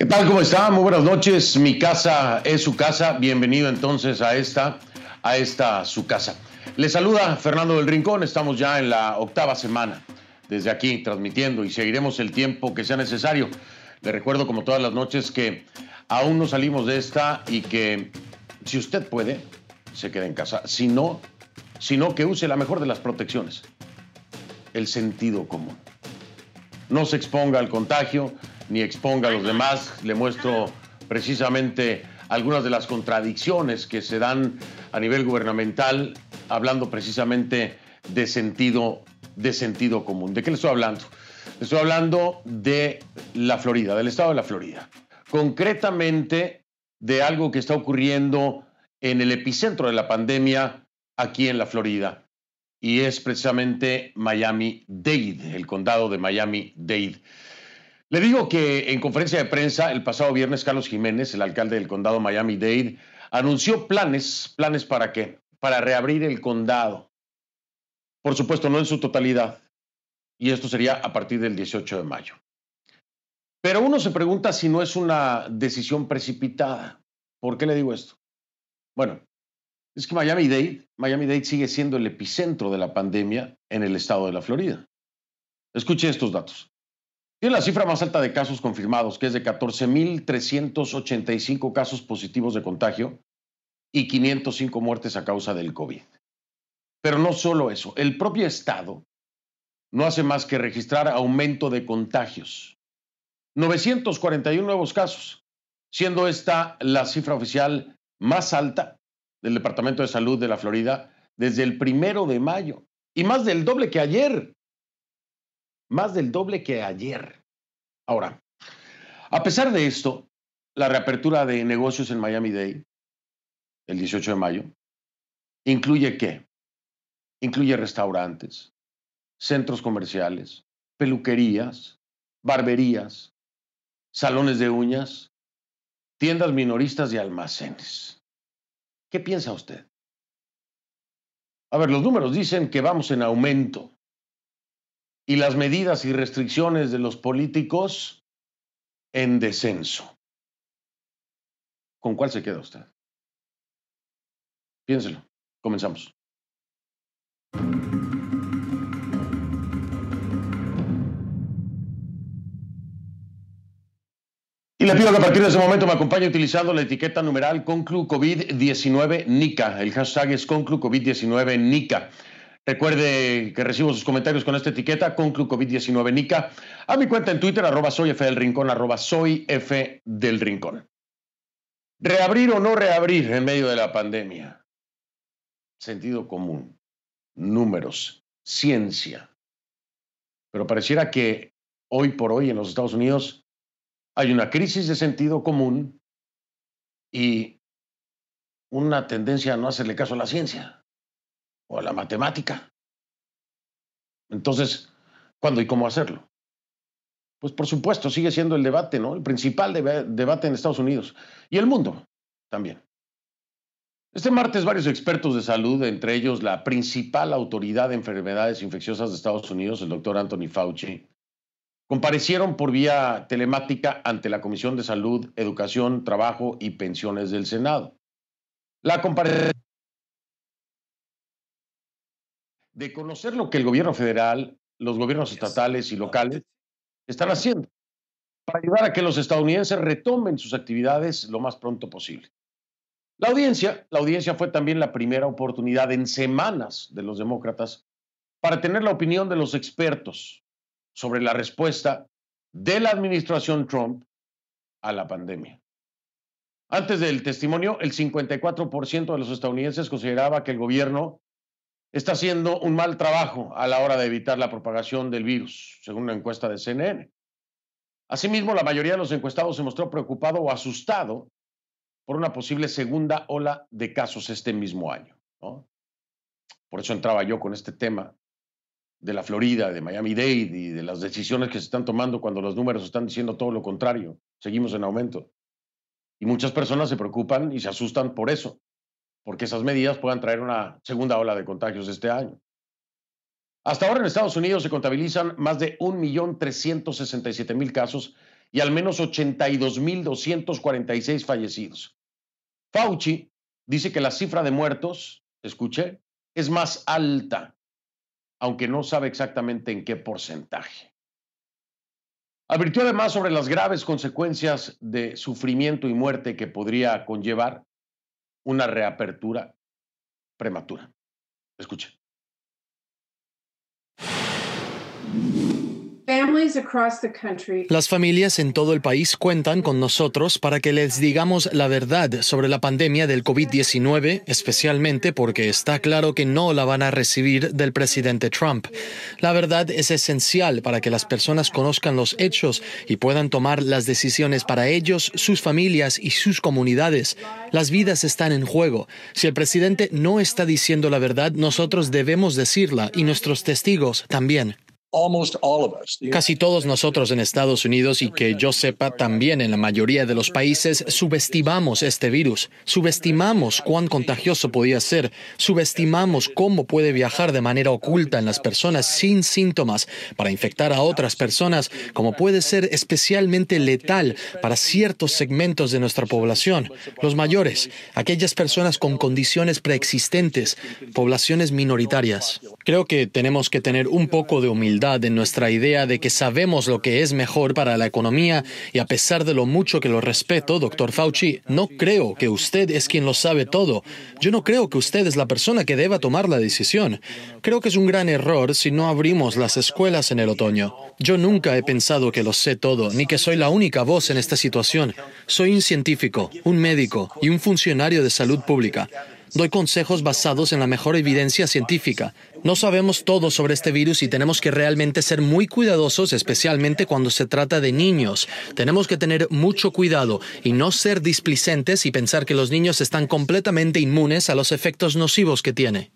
¿Qué tal? ¿Cómo está? Muy buenas noches. Mi casa es su casa. Bienvenido entonces a esta, a esta su casa. Le saluda Fernando del Rincón. Estamos ya en la octava semana desde aquí transmitiendo y seguiremos el tiempo que sea necesario. Le recuerdo como todas las noches que aún no salimos de esta y que si usted puede, se quede en casa. Si no, sino que use la mejor de las protecciones, el sentido común. No se exponga al contagio, ni exponga a los demás. Le muestro precisamente algunas de las contradicciones que se dan a nivel gubernamental, hablando precisamente de sentido, de sentido común. ¿De qué le estoy hablando? Le estoy hablando de la Florida, del estado de la Florida. Concretamente de algo que está ocurriendo en el epicentro de la pandemia aquí en la Florida. Y es precisamente Miami-Dade, el condado de Miami-Dade. Le digo que en conferencia de prensa el pasado viernes Carlos Jiménez, el alcalde del condado Miami-Dade, anunció planes, planes para qué? Para reabrir el condado. Por supuesto, no en su totalidad. Y esto sería a partir del 18 de mayo. Pero uno se pregunta si no es una decisión precipitada. ¿Por qué le digo esto? Bueno, es que Miami-Dade, Miami-Dade sigue siendo el epicentro de la pandemia en el estado de la Florida. Escuche estos datos. Tiene la cifra más alta de casos confirmados, que es de 14.385 casos positivos de contagio y 505 muertes a causa del COVID. Pero no solo eso, el propio Estado no hace más que registrar aumento de contagios. 941 nuevos casos, siendo esta la cifra oficial más alta del Departamento de Salud de la Florida desde el primero de mayo y más del doble que ayer más del doble que ayer. Ahora, a pesar de esto, la reapertura de negocios en Miami-Dade, el 18 de mayo, incluye qué? Incluye restaurantes, centros comerciales, peluquerías, barberías, salones de uñas, tiendas minoristas y almacenes. ¿Qué piensa usted? A ver, los números dicen que vamos en aumento y las medidas y restricciones de los políticos en descenso. ¿Con cuál se queda usted? Piénselo. Comenzamos. Y le pido que a partir de ese momento me acompañe utilizando la etiqueta numeral Conclu COVID-19 NICA. El hashtag es Conclu COVID-19 NICA. Recuerde que recibo sus comentarios con esta etiqueta, Conclu COVID-19 Nica, a mi cuenta en Twitter, arroba soy F Rincón, arroba soy F del Rincón. Reabrir o no reabrir en medio de la pandemia. Sentido común, números, ciencia. Pero pareciera que hoy por hoy en los Estados Unidos hay una crisis de sentido común y una tendencia a no hacerle caso a la ciencia o a la matemática. Entonces, ¿cuándo y cómo hacerlo? Pues por supuesto, sigue siendo el debate, ¿no? El principal debate en Estados Unidos y el mundo también. Este martes varios expertos de salud, entre ellos la principal autoridad de enfermedades infecciosas de Estados Unidos, el doctor Anthony Fauci, comparecieron por vía telemática ante la Comisión de Salud, Educación, Trabajo y Pensiones del Senado. La comparecencia de conocer lo que el gobierno federal, los gobiernos estatales y locales están haciendo para ayudar a que los estadounidenses retomen sus actividades lo más pronto posible. La audiencia, la audiencia fue también la primera oportunidad en semanas de los demócratas para tener la opinión de los expertos sobre la respuesta de la administración Trump a la pandemia. Antes del testimonio, el 54% de los estadounidenses consideraba que el gobierno está haciendo un mal trabajo a la hora de evitar la propagación del virus, según una encuesta de CNN. Asimismo, la mayoría de los encuestados se mostró preocupado o asustado por una posible segunda ola de casos este mismo año. Por eso entraba yo con este tema de la Florida, de Miami-Dade y de las decisiones que se están tomando cuando los números están diciendo todo lo contrario. Seguimos en aumento. Y muchas personas se preocupan y se asustan por eso porque esas medidas puedan traer una segunda ola de contagios este año. Hasta ahora en Estados Unidos se contabilizan más de 1.367.000 casos y al menos 82.246 fallecidos. Fauci dice que la cifra de muertos, escuché, es más alta, aunque no sabe exactamente en qué porcentaje. Advirtió además sobre las graves consecuencias de sufrimiento y muerte que podría conllevar una reapertura prematura. Escuche. Las familias en todo el país cuentan con nosotros para que les digamos la verdad sobre la pandemia del COVID-19, especialmente porque está claro que no la van a recibir del presidente Trump. La verdad es esencial para que las personas conozcan los hechos y puedan tomar las decisiones para ellos, sus familias y sus comunidades. Las vidas están en juego. Si el presidente no está diciendo la verdad, nosotros debemos decirla y nuestros testigos también. Casi todos nosotros en Estados Unidos y que yo sepa también en la mayoría de los países subestimamos este virus, subestimamos cuán contagioso podía ser, subestimamos cómo puede viajar de manera oculta en las personas sin síntomas para infectar a otras personas, como puede ser especialmente letal para ciertos segmentos de nuestra población, los mayores, aquellas personas con condiciones preexistentes, poblaciones minoritarias. Creo que tenemos que tener un poco de humildad en nuestra idea de que sabemos lo que es mejor para la economía y a pesar de lo mucho que lo respeto, doctor Fauci, no creo que usted es quien lo sabe todo. Yo no creo que usted es la persona que deba tomar la decisión. Creo que es un gran error si no abrimos las escuelas en el otoño. Yo nunca he pensado que lo sé todo, ni que soy la única voz en esta situación. Soy un científico, un médico y un funcionario de salud pública. Doy consejos basados en la mejor evidencia científica. No sabemos todo sobre este virus y tenemos que realmente ser muy cuidadosos, especialmente cuando se trata de niños. Tenemos que tener mucho cuidado y no ser displicentes y pensar que los niños están completamente inmunes a los efectos nocivos que tiene.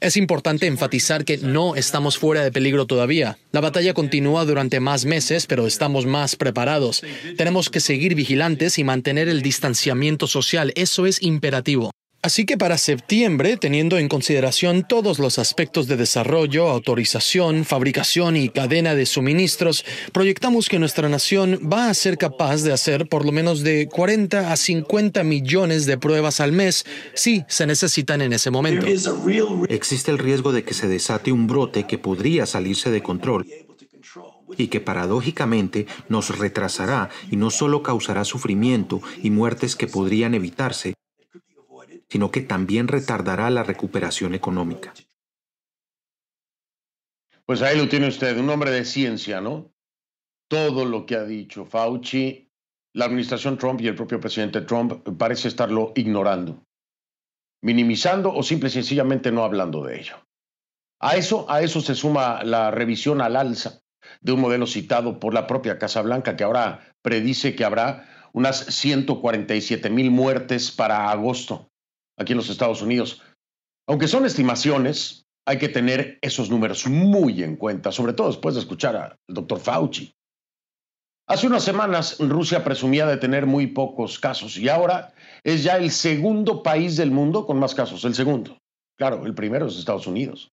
Es importante enfatizar que no estamos fuera de peligro todavía. La batalla continúa durante más meses, pero estamos más preparados. Tenemos que seguir vigilantes y mantener el distanciamiento social. Eso es imperativo. Así que para septiembre, teniendo en consideración todos los aspectos de desarrollo, autorización, fabricación y cadena de suministros, proyectamos que nuestra nación va a ser capaz de hacer por lo menos de 40 a 50 millones de pruebas al mes si se necesitan en ese momento. Existe el riesgo de que se desate un brote que podría salirse de control y que paradójicamente nos retrasará y no solo causará sufrimiento y muertes que podrían evitarse, sino que también retardará la recuperación económica. Pues ahí lo tiene usted, un hombre de ciencia, ¿no? Todo lo que ha dicho Fauci, la administración Trump y el propio presidente Trump parece estarlo ignorando, minimizando o simple y sencillamente no hablando de ello. A eso, a eso se suma la revisión al alza de un modelo citado por la propia Casa Blanca, que ahora predice que habrá unas 147 mil muertes para agosto aquí en los Estados Unidos. Aunque son estimaciones, hay que tener esos números muy en cuenta, sobre todo después de escuchar al doctor Fauci. Hace unas semanas Rusia presumía de tener muy pocos casos y ahora es ya el segundo país del mundo con más casos, el segundo. Claro, el primero es Estados Unidos.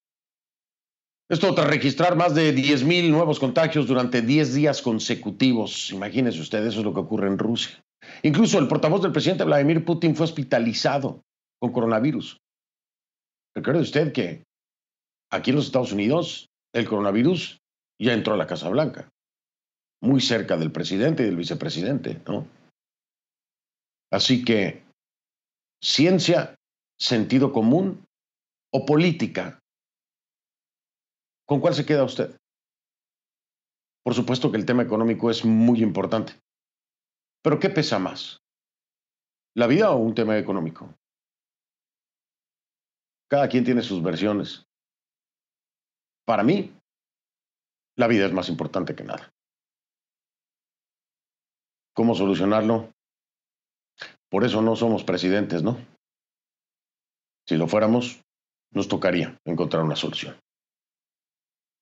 Esto tras registrar más de 10.000 nuevos contagios durante 10 días consecutivos. Imagínense ustedes, eso es lo que ocurre en Rusia. Incluso el portavoz del presidente Vladimir Putin fue hospitalizado con coronavirus. Recuerde usted que aquí en los Estados Unidos el coronavirus ya entró a la Casa Blanca, muy cerca del presidente y del vicepresidente, ¿no? Así que ciencia, sentido común o política, ¿con cuál se queda usted? Por supuesto que el tema económico es muy importante. Pero ¿qué pesa más? ¿La vida o un tema económico? Cada quien tiene sus versiones. Para mí, la vida es más importante que nada. ¿Cómo solucionarlo? Por eso no somos presidentes, ¿no? Si lo fuéramos, nos tocaría encontrar una solución.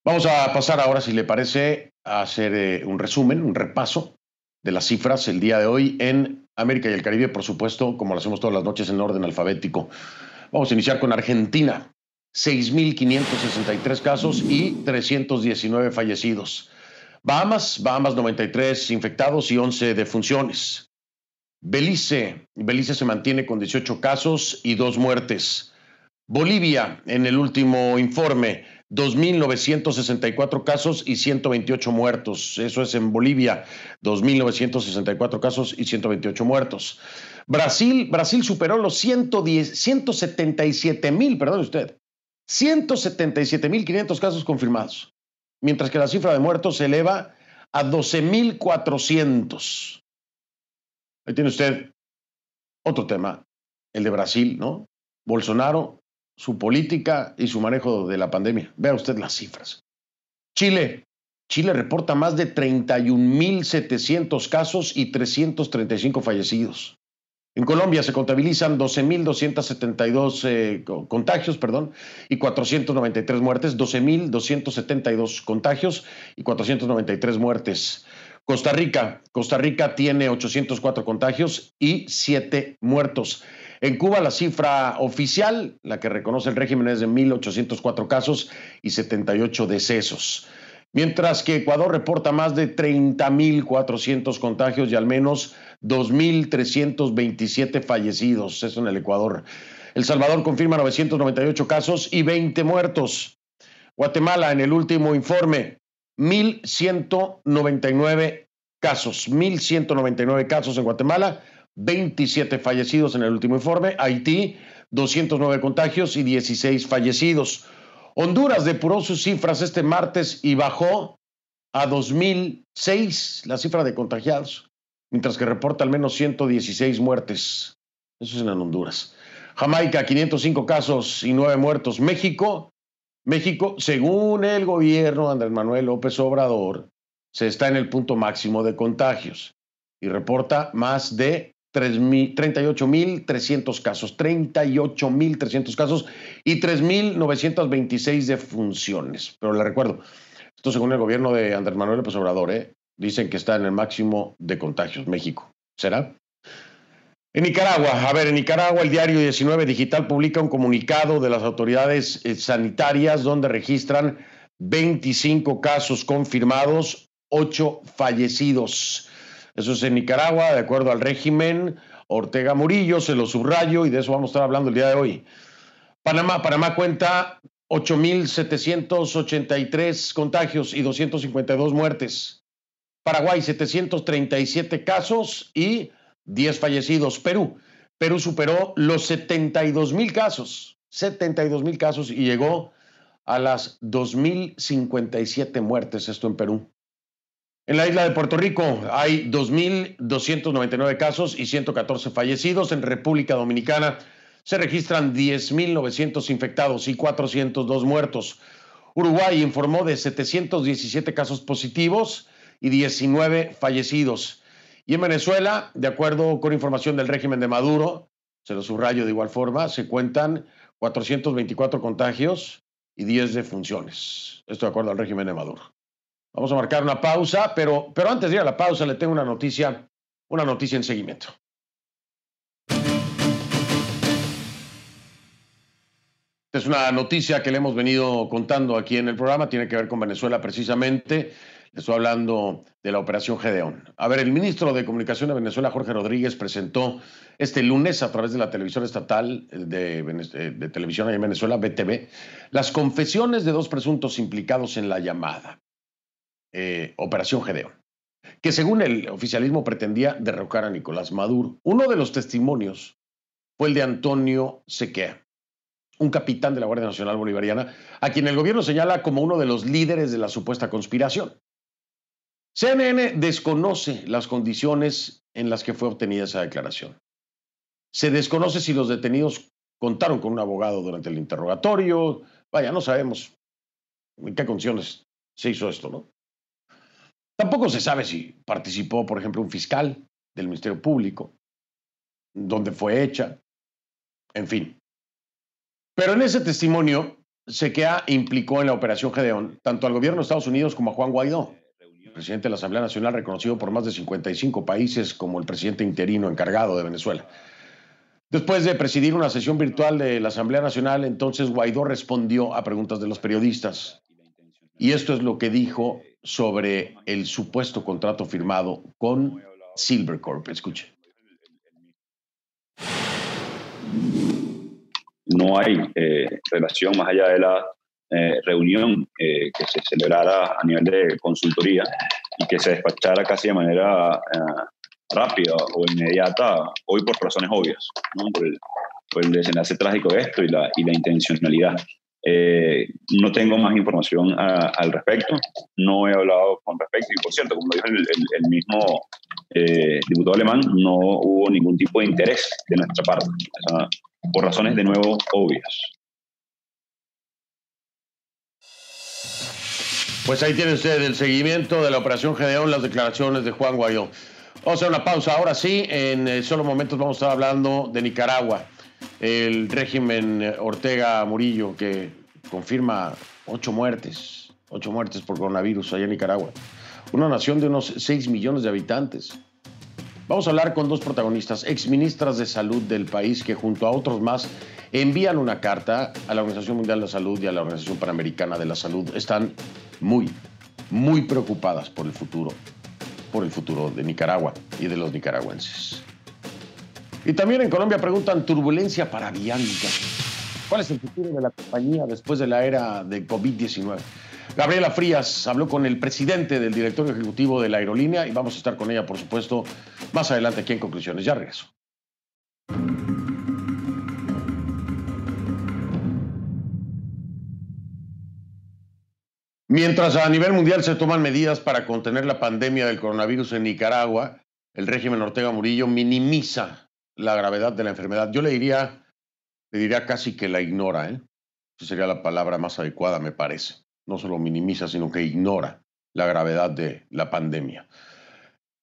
Vamos a pasar ahora, si le parece, a hacer eh, un resumen, un repaso de las cifras el día de hoy en América y el Caribe, por supuesto, como lo hacemos todas las noches en orden alfabético. Vamos a iniciar con Argentina. 6.563 casos y 319 fallecidos. Bahamas, Bahamas 93 infectados y 11 defunciones. Belice, Belice se mantiene con 18 casos y dos muertes. Bolivia, en el último informe, 2.964 casos y 128 muertos. Eso es en Bolivia, 2.964 casos y 128 muertos. Brasil, Brasil superó los 110, 177 mil, perdón usted, 177 mil 500 casos confirmados, mientras que la cifra de muertos se eleva a 12.400. Ahí tiene usted otro tema, el de Brasil, ¿no? Bolsonaro su política y su manejo de la pandemia. Vea usted las cifras. Chile. Chile reporta más de 31.700 casos y 335 fallecidos. En Colombia se contabilizan 12.272 eh, contagios, perdón, y 493 muertes, 12.272 contagios y 493 muertes. Costa Rica, Costa Rica tiene 804 contagios y 7 muertos. En Cuba la cifra oficial, la que reconoce el régimen, es de 1.804 casos y 78 decesos. Mientras que Ecuador reporta más de 30.400 contagios y al menos 2.327 fallecidos. Eso en el Ecuador. El Salvador confirma 998 casos y 20 muertos. Guatemala, en el último informe, 1.199 casos. 1.199 casos en Guatemala 27 fallecidos en el último informe. Haití, 209 contagios y 16 fallecidos. Honduras depuró sus cifras este martes y bajó a 2006 la cifra de contagiados, mientras que reporta al menos 116 muertes. Eso es en Honduras. Jamaica, 505 casos y 9 muertos. México, México, según el gobierno Andrés Manuel López Obrador, se está en el punto máximo de contagios y reporta más de 38.300 casos, 38.300 casos y 3.926 defunciones. Pero le recuerdo, esto según el gobierno de Andrés Manuel López Obrador, ¿eh? dicen que está en el máximo de contagios. México, ¿será? En Nicaragua, a ver, en Nicaragua el diario 19 Digital publica un comunicado de las autoridades eh, sanitarias donde registran 25 casos confirmados, 8 fallecidos. Eso es en Nicaragua, de acuerdo al régimen Ortega Murillo, se lo subrayo y de eso vamos a estar hablando el día de hoy. Panamá, Panamá cuenta 8.783 contagios y 252 muertes. Paraguay, 737 casos y 10 fallecidos. Perú, Perú superó los 72 mil casos, 72 mil casos y llegó a las 2.057 muertes, esto en Perú. En la isla de Puerto Rico hay 2.299 casos y 114 fallecidos. En República Dominicana se registran 10.900 infectados y 402 muertos. Uruguay informó de 717 casos positivos y 19 fallecidos. Y en Venezuela, de acuerdo con información del régimen de Maduro, se lo subrayo de igual forma, se cuentan 424 contagios y 10 defunciones. Esto de acuerdo al régimen de Maduro. Vamos a marcar una pausa, pero, pero antes de ir a la pausa le tengo una noticia, una noticia en seguimiento. Es una noticia que le hemos venido contando aquí en el programa, tiene que ver con Venezuela precisamente. Le estoy hablando de la operación Gedeón. A ver, el ministro de Comunicación de Venezuela, Jorge Rodríguez, presentó este lunes a través de la televisión estatal de, de televisión en Venezuela, BTV, las confesiones de dos presuntos implicados en la llamada. Eh, Operación Gedeón, que según el oficialismo pretendía derrocar a Nicolás Maduro. Uno de los testimonios fue el de Antonio Sequea, un capitán de la Guardia Nacional Bolivariana, a quien el gobierno señala como uno de los líderes de la supuesta conspiración. CNN desconoce las condiciones en las que fue obtenida esa declaración. Se desconoce si los detenidos contaron con un abogado durante el interrogatorio. Vaya, no sabemos en qué condiciones se hizo esto, ¿no? Tampoco se sabe si participó, por ejemplo, un fiscal del Ministerio Público, dónde fue hecha, en fin. Pero en ese testimonio, Sequea implicó en la operación Gedeón tanto al gobierno de Estados Unidos como a Juan Guaidó, presidente de la Asamblea Nacional reconocido por más de 55 países como el presidente interino encargado de Venezuela. Después de presidir una sesión virtual de la Asamblea Nacional, entonces Guaidó respondió a preguntas de los periodistas. Y esto es lo que dijo sobre el supuesto contrato firmado con Silvercorp. Escuche. No hay eh, relación más allá de la eh, reunión eh, que se celebrara a nivel de consultoría y que se despachara casi de manera rápida o inmediata, hoy por razones obvias, el, por, el, desenlace trágico de esto y la intencionalidad. Eh, no tengo más información al respecto, no he hablado con respecto y por cierto, como dijo el, mismo eh, diputado alemán, no hubo ningún tipo de interés de nuestra parte, por razones de nuevo obvias. Pues ahí tiene usted el seguimiento de la operación Gedeón, las declaraciones de Juan Guaidó. Vamos a hacer una pausa. Ahora sí, en eh, solo momentos vamos a estar hablando de Nicaragua el régimen Ortega Murillo, que confirma ocho muertes, ocho muertes por coronavirus allá en Nicaragua. Una nación de unos 6 millones de habitantes. Vamos a hablar con dos protagonistas, exministras de salud del país que junto a otros más envían una carta a la Organización Mundial de la Salud y a la Organización Panamericana de la Salud. Están muy, muy preocupadas por el futuro, por el futuro de Nicaragua y de los nicaragüenses. Y también en Colombia preguntan turbulencia para Bianca. ¿Cuál es el futuro de la compañía después de la era de COVID-19? Gabriela Frías habló con el presidente del directorio ejecutivo de la aerolínea y vamos a estar con ella, por supuesto, más adelante aquí en Conclusiones. Ya regreso. Mientras a nivel mundial se toman medidas para contener la pandemia del coronavirus en Nicaragua, el régimen Ortega Murillo minimiza la gravedad de la enfermedad. Yo le diría, le diría casi que la ignora, ¿eh? Sería la palabra más adecuada, me parece. No solo minimiza, sino que ignora la gravedad de la pandemia.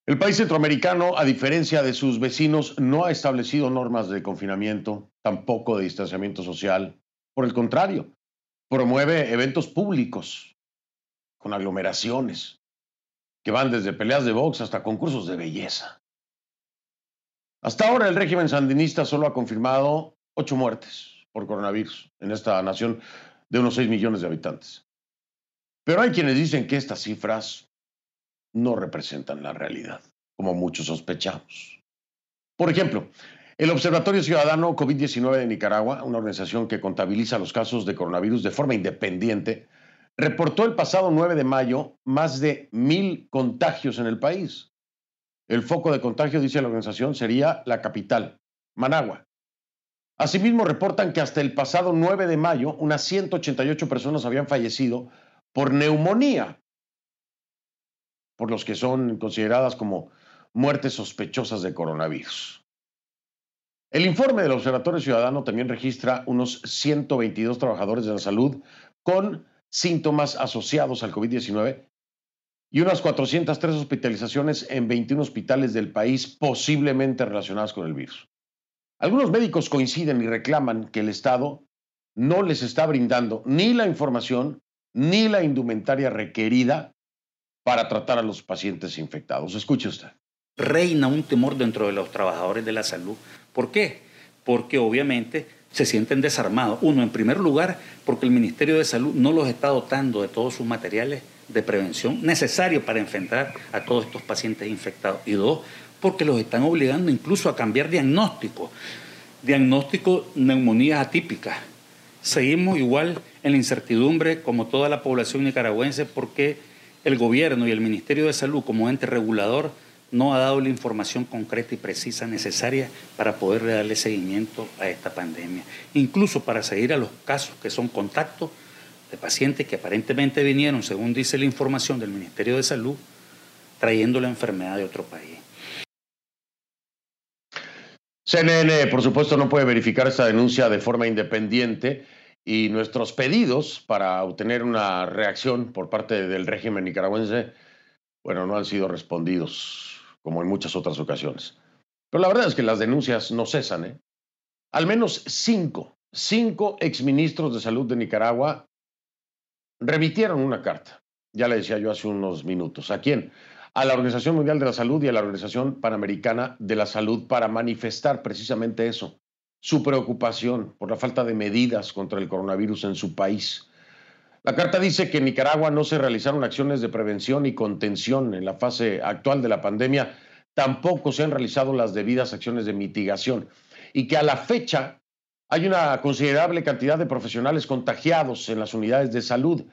El país centroamericano, a diferencia de sus vecinos, no ha establecido normas de confinamiento, tampoco de distanciamiento social. Por el contrario, promueve eventos públicos con aglomeraciones que van desde peleas de box hasta concursos de belleza. Hasta ahora el régimen sandinista solo ha confirmado ocho muertes por coronavirus en esta nación de unos seis millones de habitantes. Pero hay quienes dicen que estas cifras no representan la realidad, como muchos sospechamos. Por ejemplo, el Observatorio Ciudadano COVID-19 de Nicaragua, una organización que contabiliza los casos de coronavirus de forma independiente, reportó el pasado 9 de mayo más de mil contagios en el país. El foco de contagio, dice la organización, sería la capital, Managua. Asimismo, reportan que hasta el pasado 9 de mayo, unas 188 personas habían fallecido por neumonía, por los que son consideradas como muertes sospechosas de coronavirus. El informe del Observatorio Ciudadano también registra unos 122 trabajadores de la salud con síntomas asociados al COVID-19 y unas 403 hospitalizaciones en 21 hospitales del país posiblemente relacionadas con el virus. Algunos médicos coinciden y reclaman que el Estado no les está brindando ni la información ni la indumentaria requerida para tratar a los pacientes infectados. Escuche usted. Reina un temor dentro de los trabajadores de la salud. ¿Por qué? Porque obviamente se sienten desarmados. Uno, en primer lugar, porque el Ministerio de Salud no los está dotando de todos sus materiales de prevención necesario para enfrentar a todos estos pacientes infectados. Y dos, porque los están obligando incluso a cambiar diagnóstico. Diagnóstico neumonía atípica. Seguimos igual en la incertidumbre como toda la población nicaragüense porque el gobierno y el Ministerio de Salud como ente regulador no ha dado la información concreta y precisa necesaria para poder darle seguimiento a esta pandemia. Incluso para seguir a los casos que son contactos de pacientes que aparentemente vinieron, según dice la información del Ministerio de Salud, trayendo la enfermedad de otro país. CNN, por supuesto, no puede verificar esta denuncia de forma independiente y nuestros pedidos para obtener una reacción por parte del régimen nicaragüense, bueno, no han sido respondidos como en muchas otras ocasiones. Pero la verdad es que las denuncias no cesan. ¿eh? Al menos cinco, cinco exministros de salud de Nicaragua remitieron una carta, ya le decía yo hace unos minutos. ¿A quién? A la Organización Mundial de la Salud y a la Organización Panamericana de la Salud para manifestar precisamente eso, su preocupación por la falta de medidas contra el coronavirus en su país. La carta dice que en Nicaragua no se realizaron acciones de prevención y contención en la fase actual de la pandemia, tampoco se han realizado las debidas acciones de mitigación y que a la fecha hay una considerable cantidad de profesionales contagiados en las unidades de salud,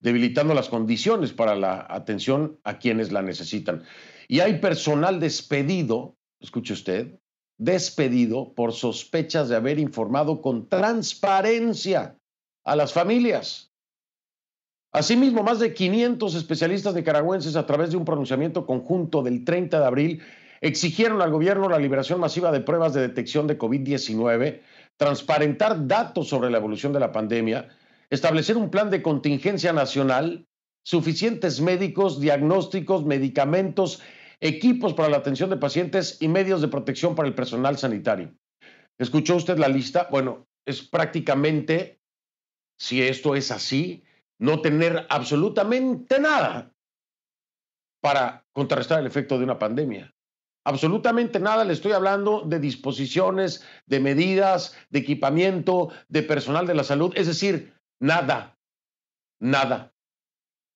debilitando las condiciones para la atención a quienes la necesitan. Y hay personal despedido, escuche usted, despedido por sospechas de haber informado con transparencia a las familias. Asimismo, más de 500 especialistas nicaragüenses a través de un pronunciamiento conjunto del 30 de abril exigieron al gobierno la liberación masiva de pruebas de detección de COVID-19, transparentar datos sobre la evolución de la pandemia, establecer un plan de contingencia nacional, suficientes médicos, diagnósticos, medicamentos equipos para la atención de pacientes y medios de protección para el personal sanitario. ¿Escuchó usted la lista? Bueno, es prácticamente, si esto es así, no tener absolutamente nada para contrarrestar el efecto de una pandemia. Absolutamente nada, le estoy hablando de disposiciones, de medidas, de equipamiento, de personal de la salud, es decir, nada, nada.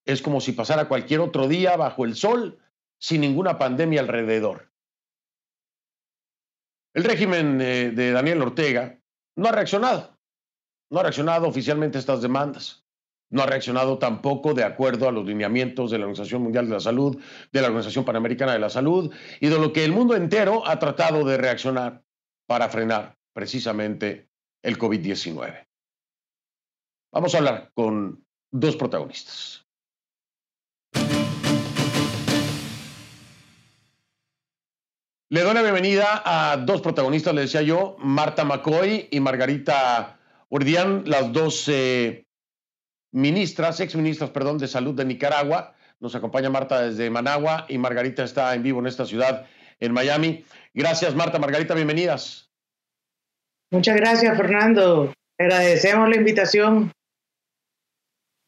Es como si pasara cualquier otro día bajo el sol sin ninguna pandemia alrededor. El régimen eh, de Daniel Ortega no ha reaccionado, no ha reaccionado oficialmente a estas demandas, no ha reaccionado tampoco de acuerdo a los lineamientos de la Organización Mundial de la Salud, de la Organización Panamericana de la Salud y de lo que el mundo entero ha tratado de reaccionar para frenar precisamente el COVID-19. Vamos a hablar con dos protagonistas. Le doy la bienvenida a dos protagonistas, le decía yo, Marta McCoy y Margarita Urdián, las dos eh, ministras, exministras, perdón, de salud de Nicaragua. Nos acompaña Marta desde Managua y Margarita está en vivo en esta ciudad, en Miami. Gracias, Marta, Margarita, bienvenidas. Muchas gracias, Fernando. Agradecemos la invitación.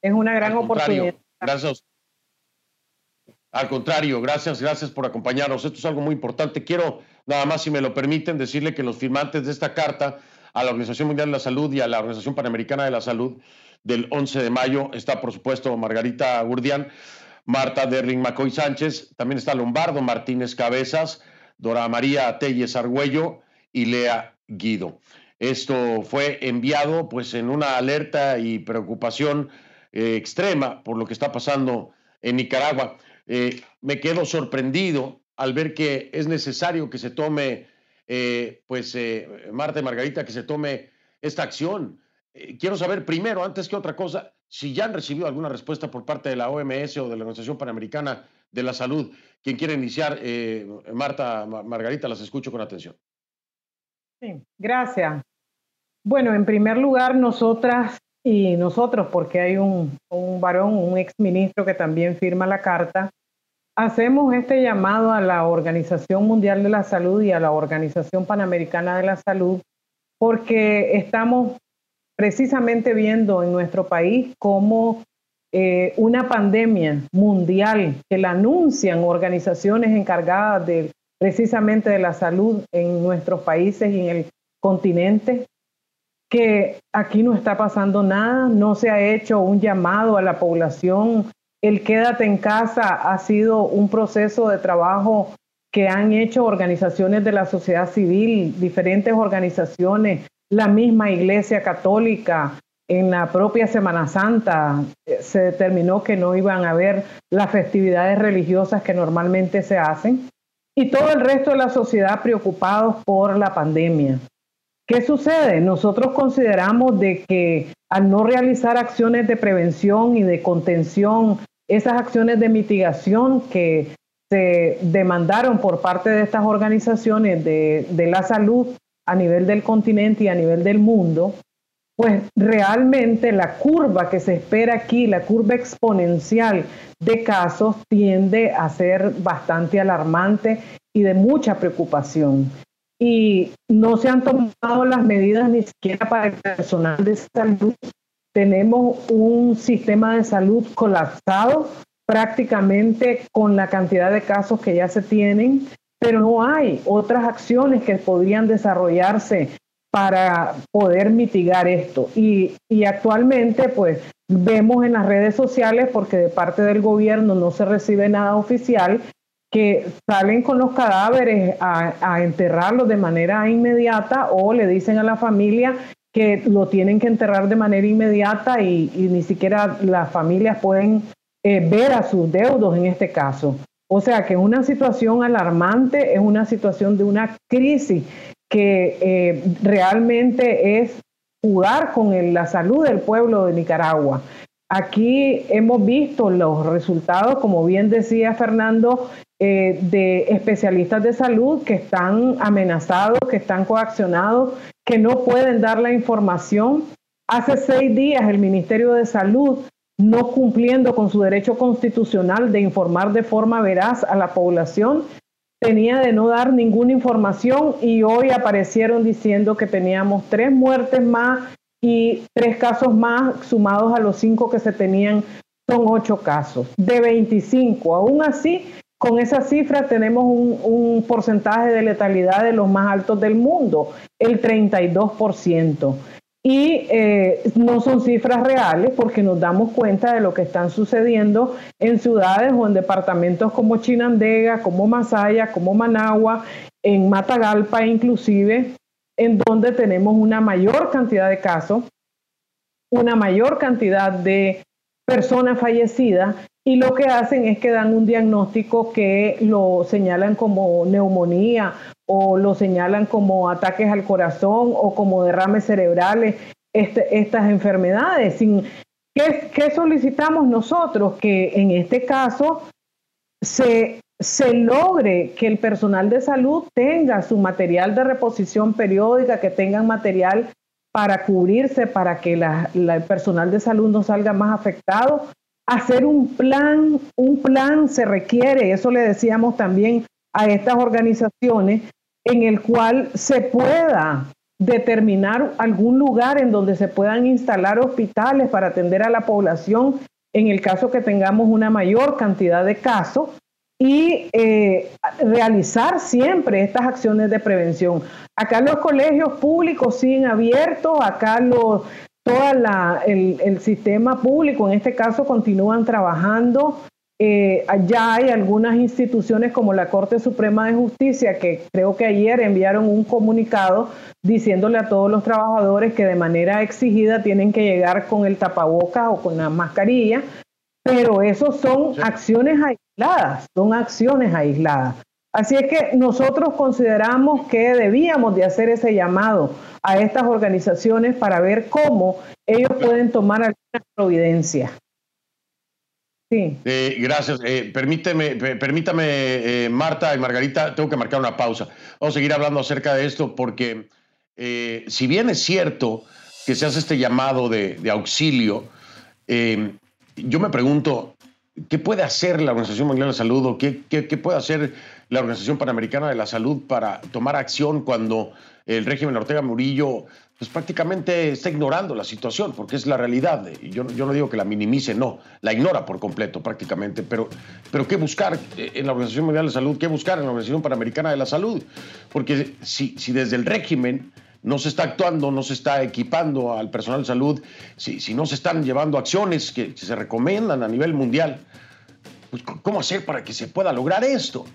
Es una gran oportunidad. Gracias al contrario, gracias, gracias por acompañarnos. Esto es algo muy importante. Quiero, nada más, si me lo permiten, decirle que los firmantes de esta carta a la Organización Mundial de la Salud y a la Organización Panamericana de la Salud del 11 de mayo está, por supuesto, Margarita Gurdian, Marta Derling Macoy Sánchez, también está Lombardo Martínez Cabezas, Dora María Telles Argüello y Lea Guido. Esto fue enviado pues en una alerta y preocupación eh, extrema por lo que está pasando en Nicaragua. Eh, me quedo sorprendido al ver que es necesario que se tome, eh, pues, eh, Marta y Margarita, que se tome esta acción. Quiero saber primero, antes que otra cosa, si ya han recibido alguna respuesta por parte de la OMS o de la Organización Panamericana de la Salud. Quien quiere iniciar, Marta, Margarita, las escucho con atención. Sí, gracias. Bueno, en primer lugar, nosotras y nosotros, porque hay un, un varón, un exministro que también firma la carta, hacemos este llamado a la Organización Mundial de la Salud y a la Organización Panamericana de la Salud porque estamos precisamente viendo en nuestro país cómo eh, una pandemia mundial que la anuncian organizaciones encargadas de precisamente de la salud en nuestros países y en el continente, que aquí no está pasando nada, no se ha hecho un llamado a la población. El quédate en casa ha sido un proceso de trabajo que han hecho organizaciones de la sociedad civil, diferentes organizaciones, la misma Iglesia Católica. En la propia Semana Santa eh, se determinó que no iban a haber las festividades religiosas que normalmente se hacen y todo el resto de la sociedad preocupados por la pandemia. ¿Qué sucede? Nosotros consideramos de que al no realizar acciones de prevención y de contención, esas acciones de mitigación que se demandaron por parte de estas organizaciones de, de la salud a nivel del continente y a nivel del mundo, pues realmente la curva que se espera aquí, la curva exponencial de casos, tiende a ser bastante alarmante y de mucha preocupación y no se han tomado las medidas ni siquiera para el personal de salud. Tenemos un sistema de salud colapsado prácticamente con la cantidad de casos que ya se tienen, pero no hay otras acciones que podrían desarrollarse para poder mitigar esto. Y, actualmente, pues, vemos en las redes sociales, porque de parte del gobierno no se recibe nada oficial, que salen con los cadáveres a, enterrarlos de manera inmediata o le dicen a la familia que lo tienen que enterrar de manera inmediata y, ni siquiera las familias pueden eh, ver a sus deudos en este caso. O sea que es una situación alarmante, es una situación de una crisis que eh, realmente es jugar con la salud del pueblo de Nicaragua. Aquí hemos visto los resultados, como bien decía Fernando, eh, de especialistas de salud que están amenazados, que están coaccionados, que no pueden dar la información. Hace seis días el Ministerio de Salud, no cumpliendo con su derecho constitucional de informar de forma veraz a la población, tenía de no dar ninguna información y hoy aparecieron diciendo que teníamos tres muertes más y tres casos más sumados a los cinco que se tenían, son ocho casos, de 25. Aún así, con esa cifra tenemos un, porcentaje de letalidad de los más altos del mundo, el 32%. Y eh, no son cifras reales porque nos damos cuenta de lo que están sucediendo en ciudades o en departamentos como Chinandega, como Masaya, como Managua, en Matagalpa inclusive, en donde tenemos una mayor cantidad de casos, una mayor cantidad de personas fallecidas y lo que hacen es que dan un diagnóstico que lo señalan como neumonía o lo señalan como ataques al corazón o como derrames cerebrales, este, estas enfermedades. Sin, ¿qué, ¿Qué solicitamos nosotros? Que en este caso se se logre que el personal de salud tenga su material de reposición periódica, que tengan material para cubrirse, para que el personal de salud no salga más afectado. Hacer un plan, un plan se requiere, eso le decíamos también a estas organizaciones, en el cual se pueda determinar algún lugar en donde se puedan instalar hospitales para atender a la población en el caso que tengamos una mayor cantidad de casos y eh, realizar siempre estas acciones de prevención. Acá los colegios públicos siguen abiertos, acá los, todo el, el, sistema público, en este caso, continúan trabajando. Eh, ya hay algunas instituciones como la Corte Suprema de Justicia que creo que ayer enviaron un comunicado diciéndole a todos los trabajadores que de manera exigida tienen que llegar con el tapabocas o con la mascarilla, pero eso son acciones aisladas, son acciones aisladas. Así es que nosotros consideramos que debíamos de hacer ese llamado a estas organizaciones para ver cómo ellos pueden tomar alguna providencia. Sí. Eh, gracias. Eh, permíteme, permítame, eh, Marta y Margarita, tengo que marcar una pausa. Vamos a seguir hablando acerca de esto porque si bien es cierto que se hace este llamado de, auxilio, yo me pregunto, ¿qué puede hacer la Organización Mundial de Salud o qué, puede hacer la Organización Panamericana de la Salud para tomar acción cuando el régimen Ortega Murillo pues prácticamente está ignorando la situación, porque es la realidad. Yo, yo no digo que la minimice, no, la ignora por completo prácticamente, pero, pero ¿qué buscar en la Organización Mundial de la Salud? ¿Qué buscar en la Organización Panamericana de la Salud? Porque si, si desde el régimen no se está actuando, no se está equipando al personal de salud, si, si no se están llevando acciones que, se recomiendan a nivel mundial, pues, ¿cómo hacer para que se pueda lograr esto?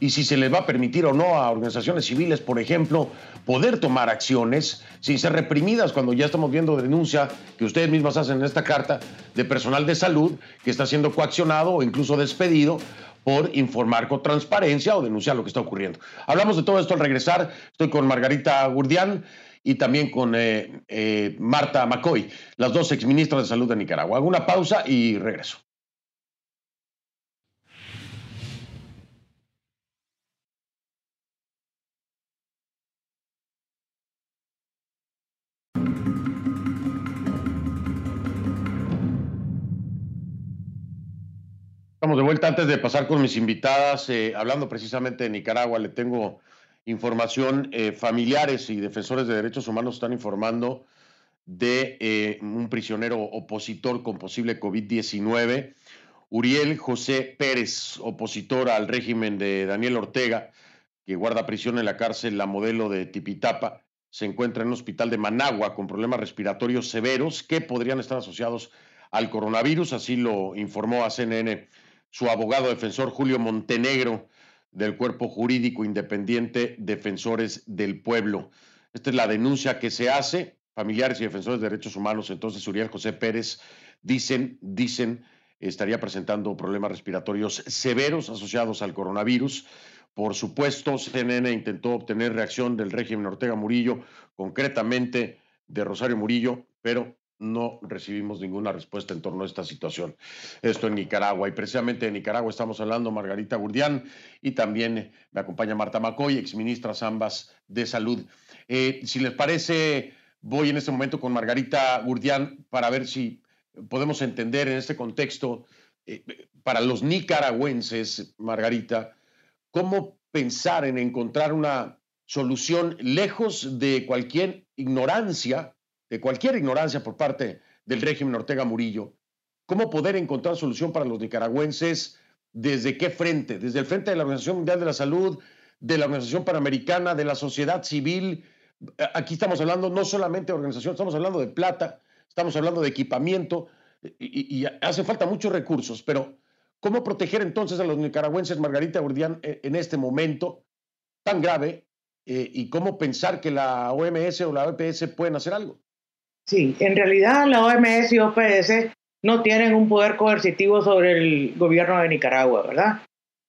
Y si se les va a permitir o no a organizaciones civiles, por ejemplo, poder tomar acciones sin ser reprimidas cuando ya estamos viendo denuncia que ustedes mismas hacen en esta carta de personal de salud que está siendo coaccionado o incluso despedido por informar con transparencia o denunciar lo que está ocurriendo. Hablamos de todo esto al regresar. Estoy con Margarita Gurdián y también con eh, eh, Marta McCoy, las dos exministras de Salud de Nicaragua. Hago una pausa y regreso. Estamos de vuelta antes de pasar con mis invitadas, eh, hablando precisamente de Nicaragua, le tengo información, eh, familiares y defensores de derechos humanos están informando de eh, un prisionero opositor con posible COVID-19, Uriel José Pérez, opositor al régimen de Daniel Ortega, que guarda prisión en la cárcel La Modelo de Tipitapa. se encuentra en un hospital de Managua con problemas respiratorios severos que podrían estar asociados al coronavirus, así lo informó a CNN su abogado defensor Julio Montenegro del Cuerpo Jurídico Independiente Defensores del Pueblo. Esta es la denuncia que se hace. Familiares y defensores de derechos humanos, entonces Uriel José Pérez, dicen, dicen, estaría presentando problemas respiratorios severos asociados al coronavirus. Por supuesto, CNN intentó obtener reacción del régimen Ortega Murillo, concretamente de Rosario Murillo, pero no recibimos ninguna respuesta en torno a esta situación. Esto en Nicaragua. Y precisamente en Nicaragua estamos hablando Margarita Gurdián y también me acompaña Marta Macoy, exministras ambas de salud. Eh, si les parece, voy en este momento con Margarita Gurdián para ver si podemos entender en este contexto, eh, para los nicaragüenses, Margarita, cómo pensar en encontrar una solución lejos de cualquier ignorancia de cualquier ignorancia por parte del régimen Ortega Murillo, cómo poder encontrar solución para los nicaragüenses, desde qué frente, desde el frente de la Organización Mundial de la Salud, de la Organización Panamericana, de la sociedad civil. Aquí estamos hablando no solamente de organización, estamos hablando de plata, estamos hablando de equipamiento y, hace falta muchos recursos, pero ¿cómo proteger entonces a los nicaragüenses, Margarita Gordián, e, en este momento tan grave eh, y cómo pensar que la OMS o la OPS pueden hacer algo? Sí, en realidad la OMS y OPS no tienen un poder coercitivo sobre el gobierno de Nicaragua, ¿verdad?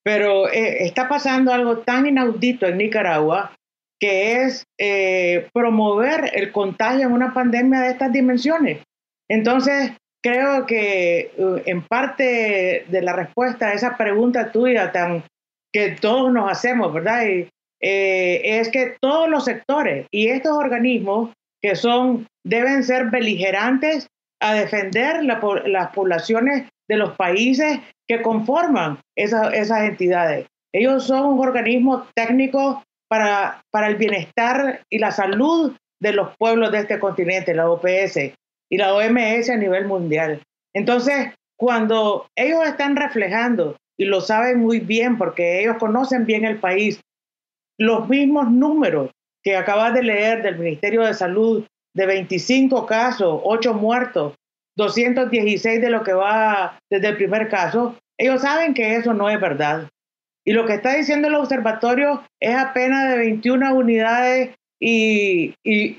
Pero eh, está pasando algo tan inaudito en Nicaragua que es eh, promover el contagio en una pandemia de estas dimensiones. Entonces, creo que uh, en parte de la respuesta a esa pregunta tuya tan que todos nos hacemos, ¿verdad? Y, eh, es que todos los sectores y estos organismos que son, deben ser beligerantes a defender las poblaciones de los países que conforman esas entidades. Ellos son un organismo técnico para, para el bienestar y la salud de los pueblos de este continente, la OPS y la OMS a nivel mundial. Entonces, cuando ellos están reflejando, y lo saben muy bien porque ellos conocen bien el país, los mismos números que acabas de leer del Ministerio de Salud de 25 casos, 8 muertos, 216 de lo que va desde el primer caso, ellos saben que eso no es verdad. Y lo que está diciendo el observatorio es apenas de 21 unidades y, y,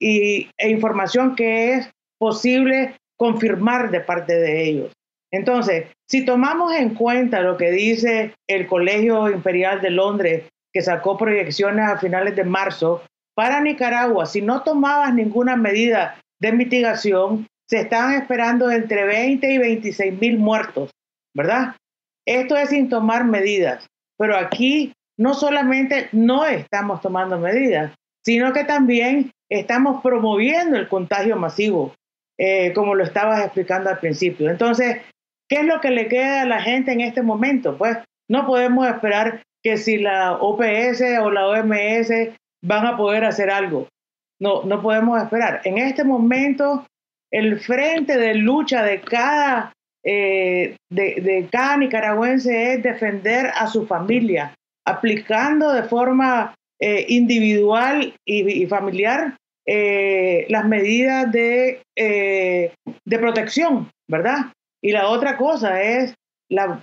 y, e información que es posible confirmar de parte de ellos. Entonces, si tomamos en cuenta lo que dice el Colegio Imperial de Londres que sacó proyecciones a finales de marzo, para Nicaragua, si no tomabas ninguna medida de mitigación, se estaban esperando entre 20 y 26 mil muertos, ¿verdad? Esto es sin tomar medidas, pero aquí no solamente no estamos tomando medidas, sino que también estamos promoviendo el contagio masivo, eh, como lo estabas explicando al principio. Entonces, ¿qué es lo que le queda a la gente en este momento? Pues no podemos esperar que si la OPS o la OMS van a poder hacer algo. No, no podemos esperar. En este momento, el frente de lucha de cada, eh, de, cada nicaragüense es defender a su familia, aplicando de forma eh, individual y, familiar eh, las medidas de, de protección, ¿verdad? Y la otra cosa es la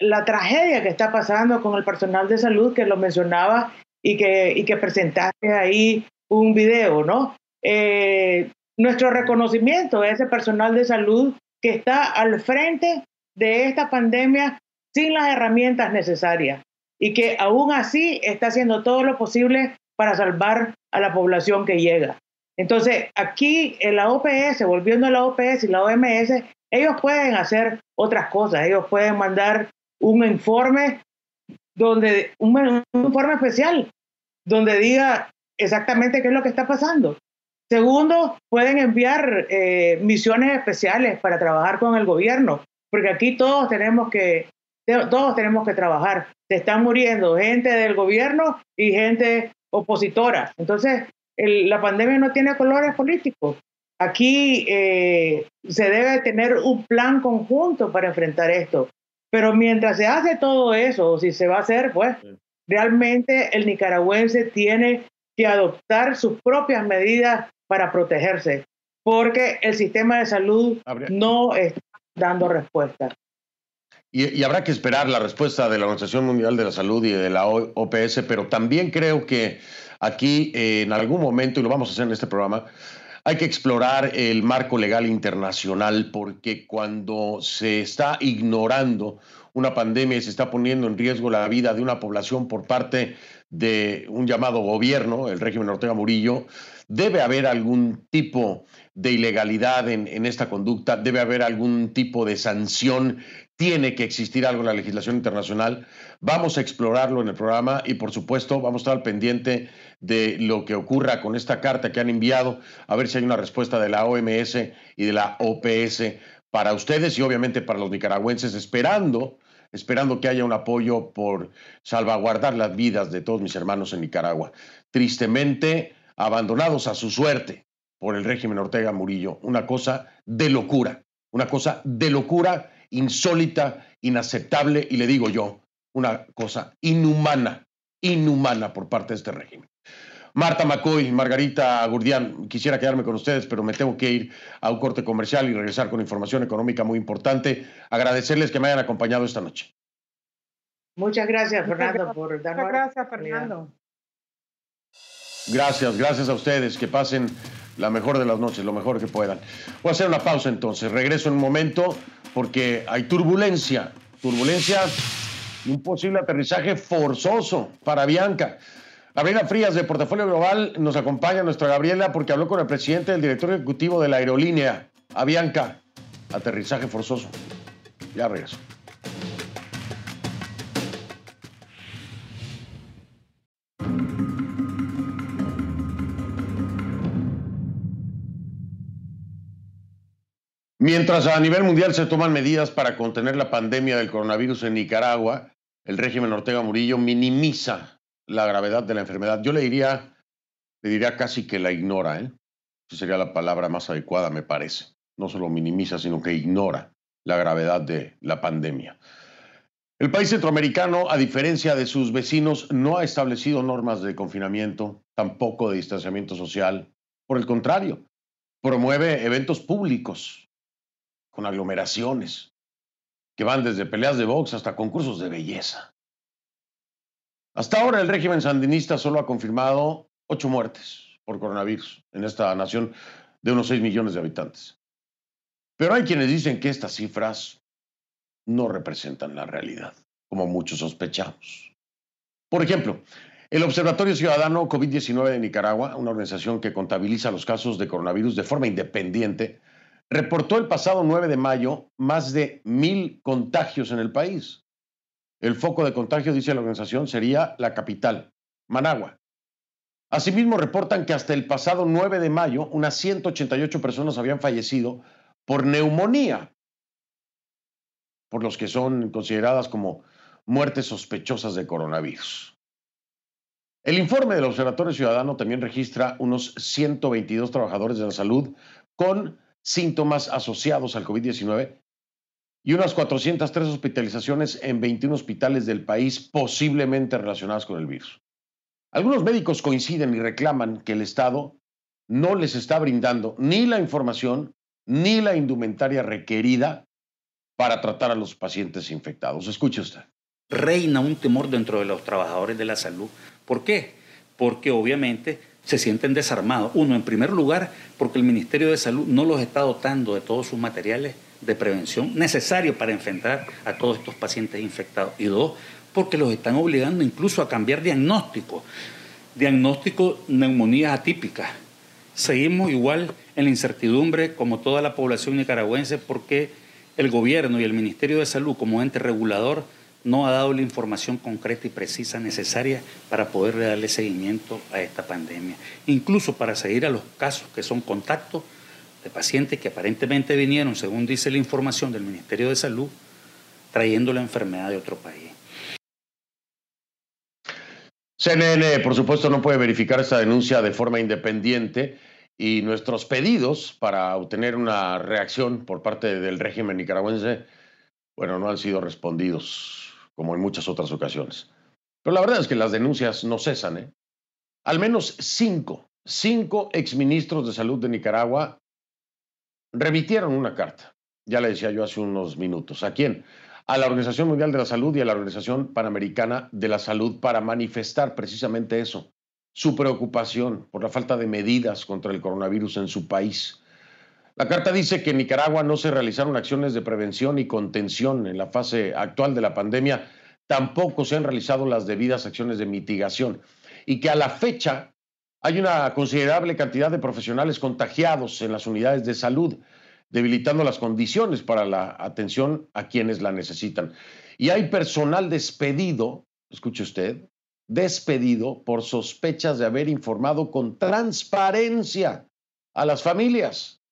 la tragedia que está pasando con el personal de salud, que lo mencionaba y que, y que presentaste ahí un video, ¿no? Eh, nuestro reconocimiento a ese personal de salud que está al frente de esta pandemia sin las herramientas necesarias y que aún así está haciendo todo lo posible para salvar a la población que llega. Entonces, aquí en la OPS, volviendo a la OPS y la OMS, ellos pueden hacer otras cosas, ellos pueden mandar un informe donde un, informe especial donde diga exactamente qué es lo que está pasando. Segundo, pueden enviar eh, misiones especiales para trabajar con el gobierno, porque aquí todos tenemos que todos tenemos que trabajar. Se están muriendo gente del gobierno y gente opositora. Entonces, la pandemia no tiene colores políticos. Aquí eh, se debe tener un plan conjunto para enfrentar esto. Pero mientras se hace todo eso, si se va a hacer, pues realmente el nicaragüense tiene que adoptar sus propias medidas para protegerse, porque el sistema de salud no está dando respuesta. Y, habrá que esperar la respuesta de la Organización Mundial de la Salud y de la OPS, pero también creo que aquí en algún momento, y lo vamos a hacer en este programa, hay que explorar el marco legal internacional porque cuando se está ignorando una pandemia y se está poniendo en riesgo la vida de una población por parte de un llamado gobierno, el régimen Ortega Murillo, debe haber algún tipo de ilegalidad en, en, esta conducta, debe haber algún tipo de sanción tiene que existir algo en la legislación internacional. Vamos a explorarlo en el programa y por supuesto vamos a estar al pendiente de lo que ocurra con esta carta que han enviado, a ver si hay una respuesta de la OMS y de la OPS para ustedes y obviamente para los nicaragüenses, esperando, esperando que haya un apoyo por salvaguardar las vidas de todos mis hermanos en Nicaragua. Tristemente abandonados a su suerte por el régimen Ortega Murillo. Una cosa de locura, una cosa de locura insólita, inaceptable y le digo yo, una cosa inhumana, inhumana por parte de este régimen. Marta McCoy, Margarita Gurdián, quisiera quedarme con ustedes, pero me tengo que ir a un corte comercial y regresar con información económica muy importante. Agradecerles que me hayan acompañado esta noche. Muchas gracias, Fernando, por darnos. Muchas gracias, Fernando. Gracias, gracias a ustedes. Que pasen la mejor de las noches, lo mejor que puedan. Voy a hacer una pausa entonces. Regreso en un momento porque hay turbulencia, turbulencia y un posible aterrizaje forzoso para Bianca. Gabriela Frías de Portafolio Global nos acompaña, nuestra Gabriela, porque habló con el presidente del director ejecutivo de la aerolínea, Avianca. Aterrizaje forzoso. Ya regreso. Mientras a nivel mundial se toman medidas para contener la pandemia del coronavirus en Nicaragua, el régimen Ortega Murillo minimiza la gravedad de la enfermedad. Yo le diría, le diría casi que la ignora, ¿eh? Esa sería la palabra más adecuada, me parece. No solo minimiza, sino que ignora la gravedad de la pandemia. El país centroamericano, a diferencia de sus vecinos, no ha establecido normas de confinamiento, tampoco de distanciamiento social. Por el contrario, promueve eventos públicos con aglomeraciones, que van desde peleas de box hasta concursos de belleza. Hasta ahora el régimen sandinista solo ha confirmado ocho muertes por coronavirus en esta nación de unos seis millones de habitantes. Pero hay quienes dicen que estas cifras no representan la realidad, como muchos sospechamos. Por ejemplo, el Observatorio Ciudadano COVID-19 de Nicaragua, una organización que contabiliza los casos de coronavirus de forma independiente, reportó el pasado 9 de mayo más de mil contagios en el país. El foco de contagio, dice la organización, sería la capital, Managua. Asimismo, reportan que hasta el pasado 9 de mayo unas 188 personas habían fallecido por neumonía, por los que son consideradas como muertes sospechosas de coronavirus. El informe del Observatorio Ciudadano también registra unos 122 trabajadores de la salud con síntomas asociados al COVID-19 y unas 403 hospitalizaciones en 21 hospitales del país posiblemente relacionadas con el virus. Algunos médicos coinciden y reclaman que el Estado no les está brindando ni la información ni la indumentaria requerida para tratar a los pacientes infectados. Escuche usted. Reina un temor dentro de los trabajadores de la salud. ¿Por qué? Porque obviamente se sienten desarmados. Uno, en primer lugar, porque el Ministerio de Salud no los está dotando de todos sus materiales de prevención necesarios para enfrentar a todos estos pacientes infectados. Y dos, porque los están obligando incluso a cambiar diagnóstico. Diagnóstico neumonía atípica. Seguimos igual en la incertidumbre como toda la población nicaragüense porque el gobierno y el Ministerio de Salud como ente regulador no ha dado la información concreta y precisa necesaria para poder darle seguimiento a esta pandemia, incluso para seguir a los casos que son contactos de pacientes que aparentemente vinieron, según dice la información del Ministerio de Salud, trayendo la enfermedad de otro país. CNN, por supuesto, no puede verificar esta denuncia de forma independiente y nuestros pedidos para obtener una reacción por parte del régimen nicaragüense, bueno, no han sido respondidos como en muchas otras ocasiones. Pero la verdad es que las denuncias no cesan. ¿eh? Al menos cinco, cinco exministros de salud de Nicaragua remitieron una carta. Ya le decía yo hace unos minutos. ¿A quién? A la Organización Mundial de la Salud y a la Organización Panamericana de la Salud para manifestar precisamente eso, su preocupación por la falta de medidas contra el coronavirus en su país. La carta dice que en Nicaragua no se realizaron acciones de prevención y contención en la fase actual de la pandemia, tampoco se han realizado las debidas acciones de mitigación y que a la fecha hay una considerable cantidad de profesionales contagiados en las unidades de salud, debilitando las condiciones para la atención a quienes la necesitan. Y hay personal despedido, escuche usted, despedido por sospechas de haber informado con transparencia a las familias.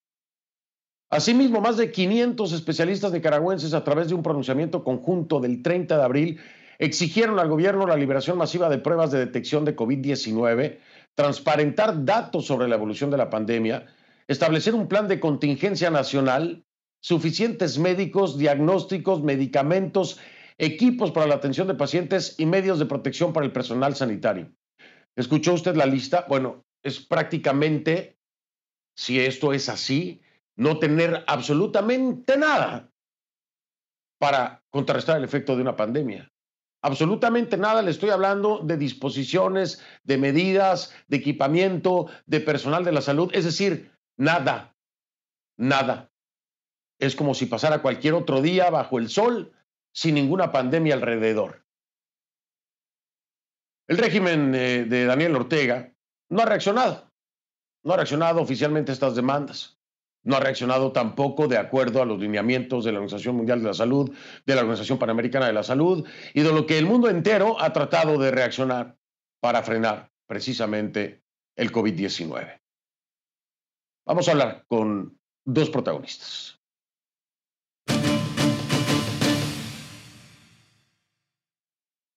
Asimismo, más de 500 especialistas nicaragüenses a través de un pronunciamiento conjunto del 30 de abril exigieron al gobierno la liberación masiva de pruebas de detección de COVID-19, transparentar datos sobre la evolución de la pandemia, establecer un plan de contingencia nacional, suficientes médicos, diagnósticos, medicamentos, equipos para la atención de pacientes y medios de protección para el personal sanitario. ¿Escuchó usted la lista? Bueno, es prácticamente, si esto es así, no tener absolutamente nada para contrarrestar el efecto de una pandemia. Absolutamente nada, le estoy hablando de disposiciones, de medidas, de equipamiento, de personal de la salud, es decir, nada, nada. Es como si pasara cualquier otro día bajo el sol sin ninguna pandemia alrededor. El régimen eh, de Daniel Ortega no ha reaccionado, no ha reaccionado oficialmente a estas demandas no ha reaccionado tampoco de acuerdo a los lineamientos de la Organización Mundial de la Salud, de la Organización Panamericana de la Salud y de lo que el mundo entero ha tratado de reaccionar para frenar precisamente el COVID-19. Vamos a hablar con dos protagonistas.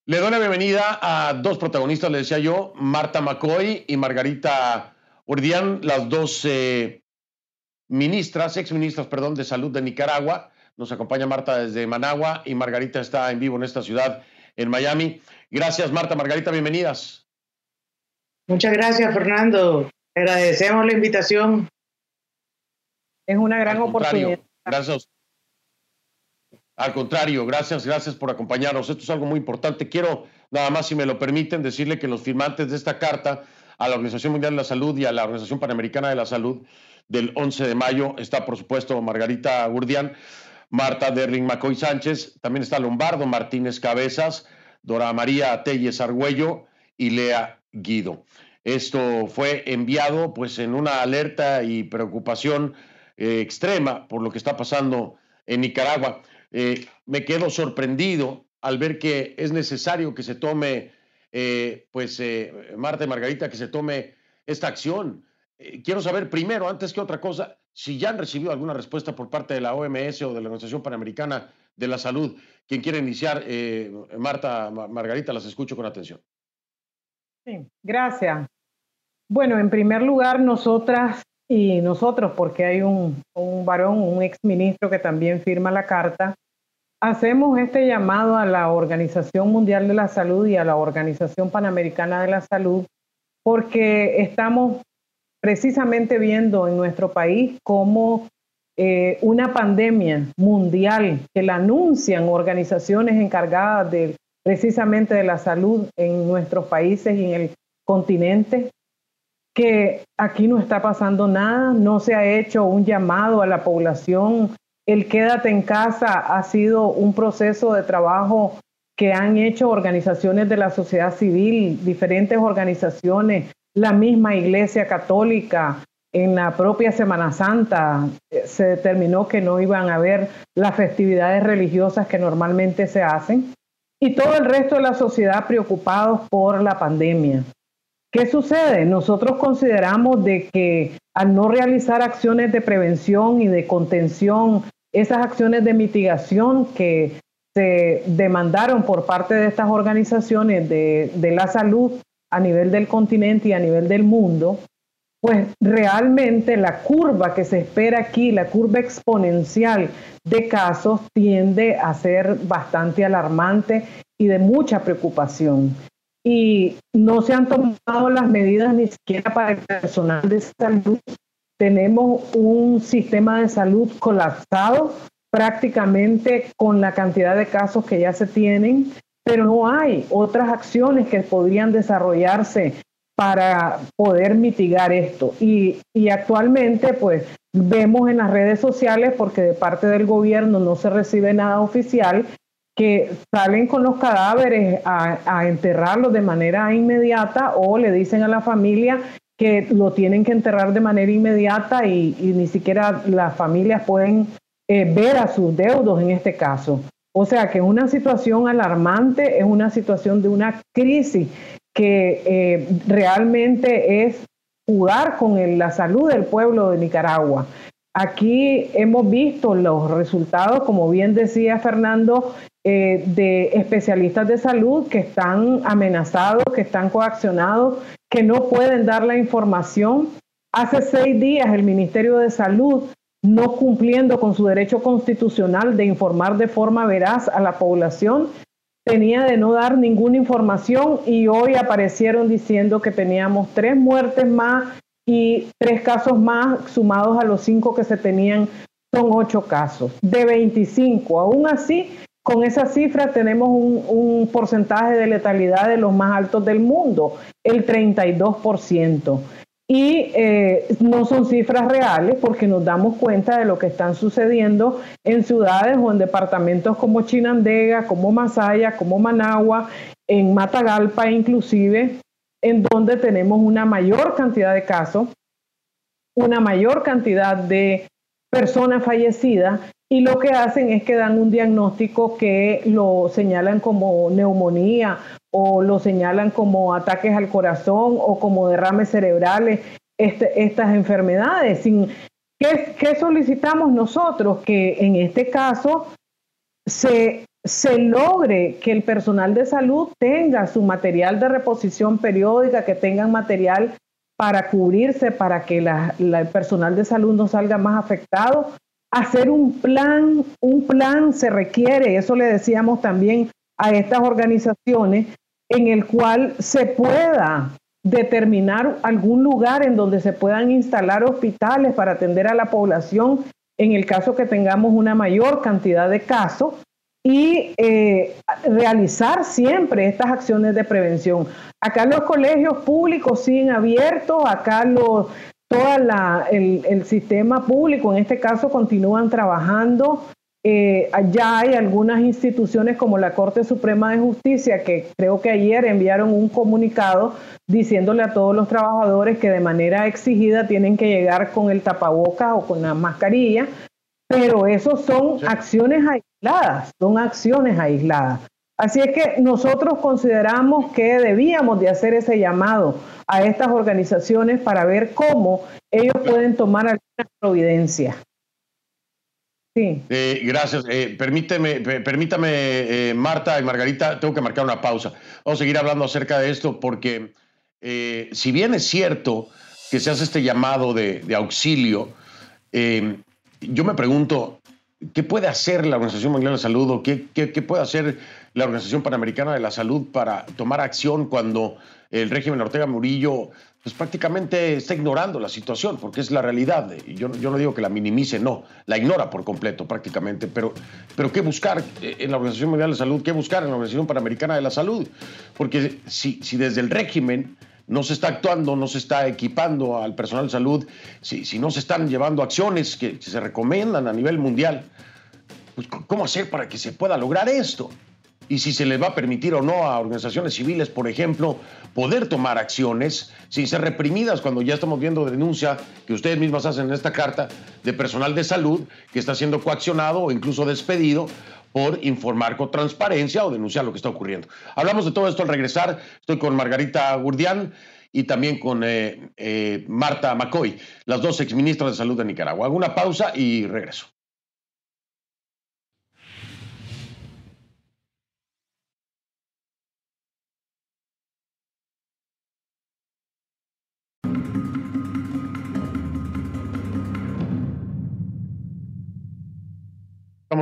Le doy la bienvenida a dos protagonistas, le decía yo, Marta McCoy y Margarita Urdián, las dos eh, ministras, exministras, perdón, de salud de Nicaragua. Nos acompaña Marta desde Managua y Margarita está en vivo en esta ciudad, en Miami. Gracias, Marta. Margarita, bienvenidas. Muchas gracias, Fernando. Agradecemos la invitación. Es una gran oportunidad. Gracias. Al contrario, gracias, gracias por acompañarnos. Esto es algo muy importante. Quiero, nada más, si me lo permiten, decirle que los firmantes de esta carta a la Organización Mundial de la Salud y a la Organización Panamericana de la Salud del 11 de mayo. Está, por supuesto, Margarita Gurdian, Marta Derling Macoy Sánchez, también está Lombardo Martínez Cabezas, Dora María Telles Argüello y Lea Guido. Esto fue enviado pues en una alerta y preocupación eh, extrema por lo que está pasando en Nicaragua. Eh, me quedo sorprendido al ver que es necesario que se tome, eh, pues, Marta y Margarita, que se tome esta acción. Eh, quiero saber primero, antes que otra cosa, si ya han recibido alguna respuesta por parte de la OMS o de la Organización Panamericana de la Salud. Quien quiere iniciar, eh, Marta, Margarita, las escucho con atención. Sí, gracias. Bueno, en primer lugar, nosotras y nosotros, porque hay un, un varón, un exministro que también firma la carta, hacemos este llamado a la Organización Mundial de la Salud y a la Organización Panamericana de la Salud porque estamos precisamente viendo en nuestro país cómo eh, una pandemia mundial que la anuncian organizaciones encargadas de precisamente de la salud en nuestros países y en el continente, que aquí no está pasando nada, no se ha hecho un llamado a la población, el quédate en casa ha sido un proceso de trabajo que han hecho organizaciones de la sociedad civil, diferentes organizaciones, la misma Iglesia Católica, en la propia Semana Santa eh, se determinó que no iban a haber las festividades religiosas que normalmente se hacen y todo el resto de la sociedad preocupados por la pandemia. ¿Qué sucede? Nosotros consideramos de que al no realizar acciones de prevención y de contención, esas acciones de mitigación que se demandaron por parte de estas organizaciones de, de la salud a nivel del continente y a nivel del mundo, pues realmente la curva que se espera aquí, la curva exponencial de casos, tiende a ser bastante alarmante y de mucha preocupación. y no se han tomado las medidas ni siquiera para el personal de salud. Tenemos un sistema de salud colapsado prácticamente con la cantidad de casos que ya se tienen, pero no hay otras acciones que podrían desarrollarse para poder mitigar esto. Y, y actualmente, pues, vemos en las redes sociales, porque de parte del gobierno no se recibe nada oficial, que salen con los cadáveres a, enterrarlos de manera inmediata o le dicen a la familia que lo tienen que enterrar de manera inmediata y, ni siquiera las familias pueden eh, ver a sus deudos en este caso. O sea que una situación alarmante, es una situación de una crisis que eh, realmente es jugar con la salud del pueblo de Nicaragua. Aquí hemos visto los resultados, como bien decía Fernando, eh, de especialistas de salud que están amenazados, que están coaccionados, que no pueden dar la información. Hace seis días el Ministerio de Salud, no cumpliendo con su derecho constitucional de informar de forma veraz a la población, tenía de no dar ninguna información y hoy aparecieron diciendo que teníamos tres muertes más y tres casos más sumados a los cinco que se tenían, son ocho casos de 25. Aún así, con esa cifra tenemos un, un porcentaje de letalidad de los más altos del mundo, el 32% y eh, no son cifras reales porque nos damos cuenta de lo que están sucediendo en ciudades o en departamentos como Chinandega, como Masaya, como Managua, en Matagalpa inclusive, en donde tenemos una mayor cantidad de casos, una mayor cantidad de personas fallecidas y lo que hacen es que dan un diagnóstico que lo señalan como neumonía o lo señalan como ataques al corazón o como derrames cerebrales, este, estas enfermedades. Sin, ¿qué, solicitamos nosotros? Que en este caso se, se logre que el personal de salud tenga su material de reposición periódica, que tengan material para cubrirse, para que el personal de salud no salga más afectado. Hacer un plan, un plan se requiere, eso le decíamos también a estas organizaciones, en el cual se pueda determinar algún lugar en donde se puedan instalar hospitales para atender a la población en el caso que tengamos una mayor cantidad de casos y eh, realizar siempre estas acciones de prevención. Acá los colegios públicos siguen abiertos, acá los, todo el, el sistema público en este caso continúan trabajando eh, ya hay algunas instituciones como la Corte Suprema de Justicia que creo que ayer enviaron un comunicado diciéndole a todos los trabajadores que de manera exigida tienen que llegar con el tapabocas o con la mascarilla, pero eso son acciones aisladas, son acciones aisladas. Así es que nosotros consideramos que debíamos de hacer ese llamado a estas organizaciones para ver cómo ellos pueden tomar alguna providencia. Sí. Eh, gracias. Eh, permíteme, permítame, eh, Marta y Margarita, tengo que marcar una pausa. Vamos a seguir hablando acerca de esto porque si bien es cierto que se hace este llamado de, auxilio, yo me pregunto, ¿qué puede hacer la Organización Mundial de Salud qué, qué, qué puede hacer la Organización Panamericana de la Salud para tomar acción cuando el régimen Ortega Murillo pues prácticamente está ignorando la situación, porque es la realidad. Yo, yo no digo que la minimice, no, la ignora por completo prácticamente, pero, pero ¿qué buscar en la Organización Mundial de Salud? ¿Qué buscar en la Organización Panamericana de la Salud? Porque si, si desde el régimen no se está actuando, no se está equipando al personal de salud, si, si no se están llevando acciones que se recomiendan a nivel mundial, pues ¿cómo hacer para que se pueda lograr esto? Y si se les va a permitir o no a organizaciones civiles, por ejemplo, poder tomar acciones sin ser reprimidas cuando ya estamos viendo denuncia que ustedes mismas hacen en esta carta de personal de salud que está siendo coaccionado o incluso despedido por informar con transparencia o denunciar lo que está ocurriendo. Hablamos de todo esto al regresar. Estoy con Margarita Gurdián y también con eh, eh, Marta McCoy, las dos exministras de salud de Nicaragua. Hago una pausa y regreso.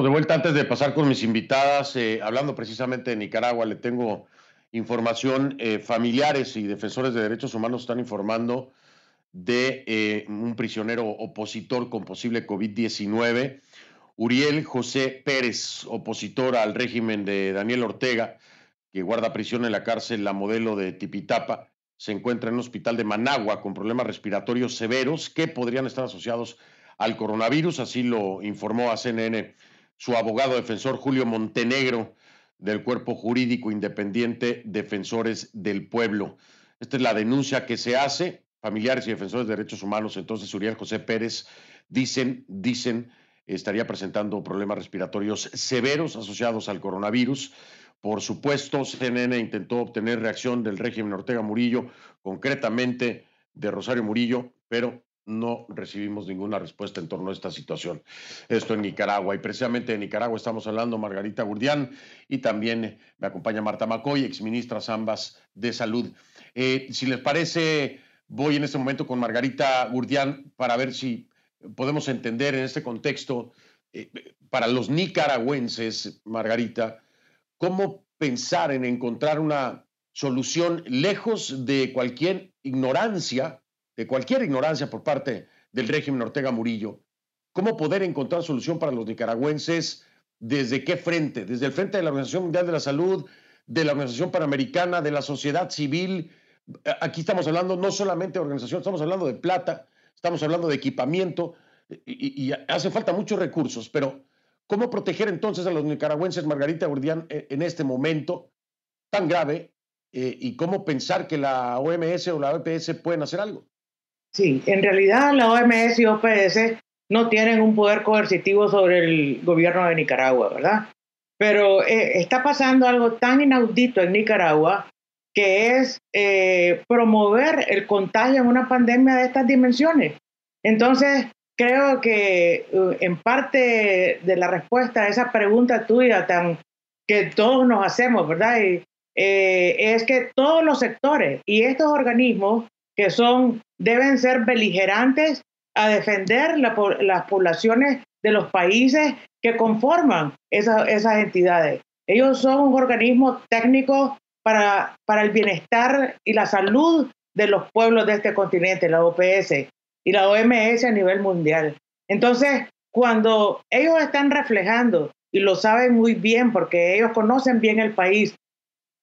De vuelta. Antes de pasar con mis invitadas, eh, hablando precisamente de Nicaragua, le tengo información, eh, familiares y defensores de derechos humanos están informando de eh, un prisionero opositor con posible COVID-19, Uriel José Pérez, opositor al régimen de Daniel Ortega, que guarda prisión en la cárcel La Modelo de Tipitapa, se encuentra en un hospital de Managua con problemas respiratorios severos que podrían estar asociados al coronavirus, así lo informó a CNN su abogado defensor Julio Montenegro del Cuerpo Jurídico Independiente Defensores del Pueblo. Esta es la denuncia que se hace. Familiares y defensores de derechos humanos, entonces Uriel José Pérez, dicen, dicen, estaría presentando problemas respiratorios severos asociados al coronavirus. Por supuesto, CNN intentó obtener reacción del régimen Ortega Murillo, concretamente de Rosario Murillo, pero no recibimos ninguna respuesta en torno a esta situación. Esto en Nicaragua. Y precisamente en Nicaragua estamos hablando Margarita Gurdián y también me acompaña Marta Macoy, exministras ambas de salud. Eh, si les parece, voy en este momento con Margarita Gurdián para ver si podemos entender en este contexto, eh, para los nicaragüenses, Margarita, cómo pensar en encontrar una solución lejos de cualquier ignorancia de cualquier ignorancia por parte del régimen Ortega Murillo, cómo poder encontrar solución para los nicaragüenses, desde qué frente, desde el frente de la Organización Mundial de la Salud, de la Organización Panamericana, de la sociedad civil. Aquí estamos hablando no solamente de organización, estamos hablando de plata, estamos hablando de equipamiento y, hace falta muchos recursos, pero ¿cómo proteger entonces a los nicaragüenses, Margarita Urdián, e, en este momento tan grave eh, y cómo pensar que la OMS o la OPS pueden hacer algo? Sí, en realidad la OMS y OPS no tienen un poder coercitivo sobre el gobierno de Nicaragua, ¿verdad? Pero eh, está pasando algo tan inaudito en Nicaragua que es eh, promover el contagio en una pandemia de estas dimensiones. Entonces, creo que uh, en parte de la respuesta a esa pregunta tuya tan que todos nos hacemos, ¿verdad? Y, eh, es que todos los sectores y estos organismos que son, deben ser beligerantes a defender las poblaciones de los países que conforman esas entidades. Ellos son un organismo técnico para, para el bienestar y la salud de los pueblos de este continente, la OPS y la OMS a nivel mundial. Entonces, cuando ellos están reflejando, y lo saben muy bien porque ellos conocen bien el país,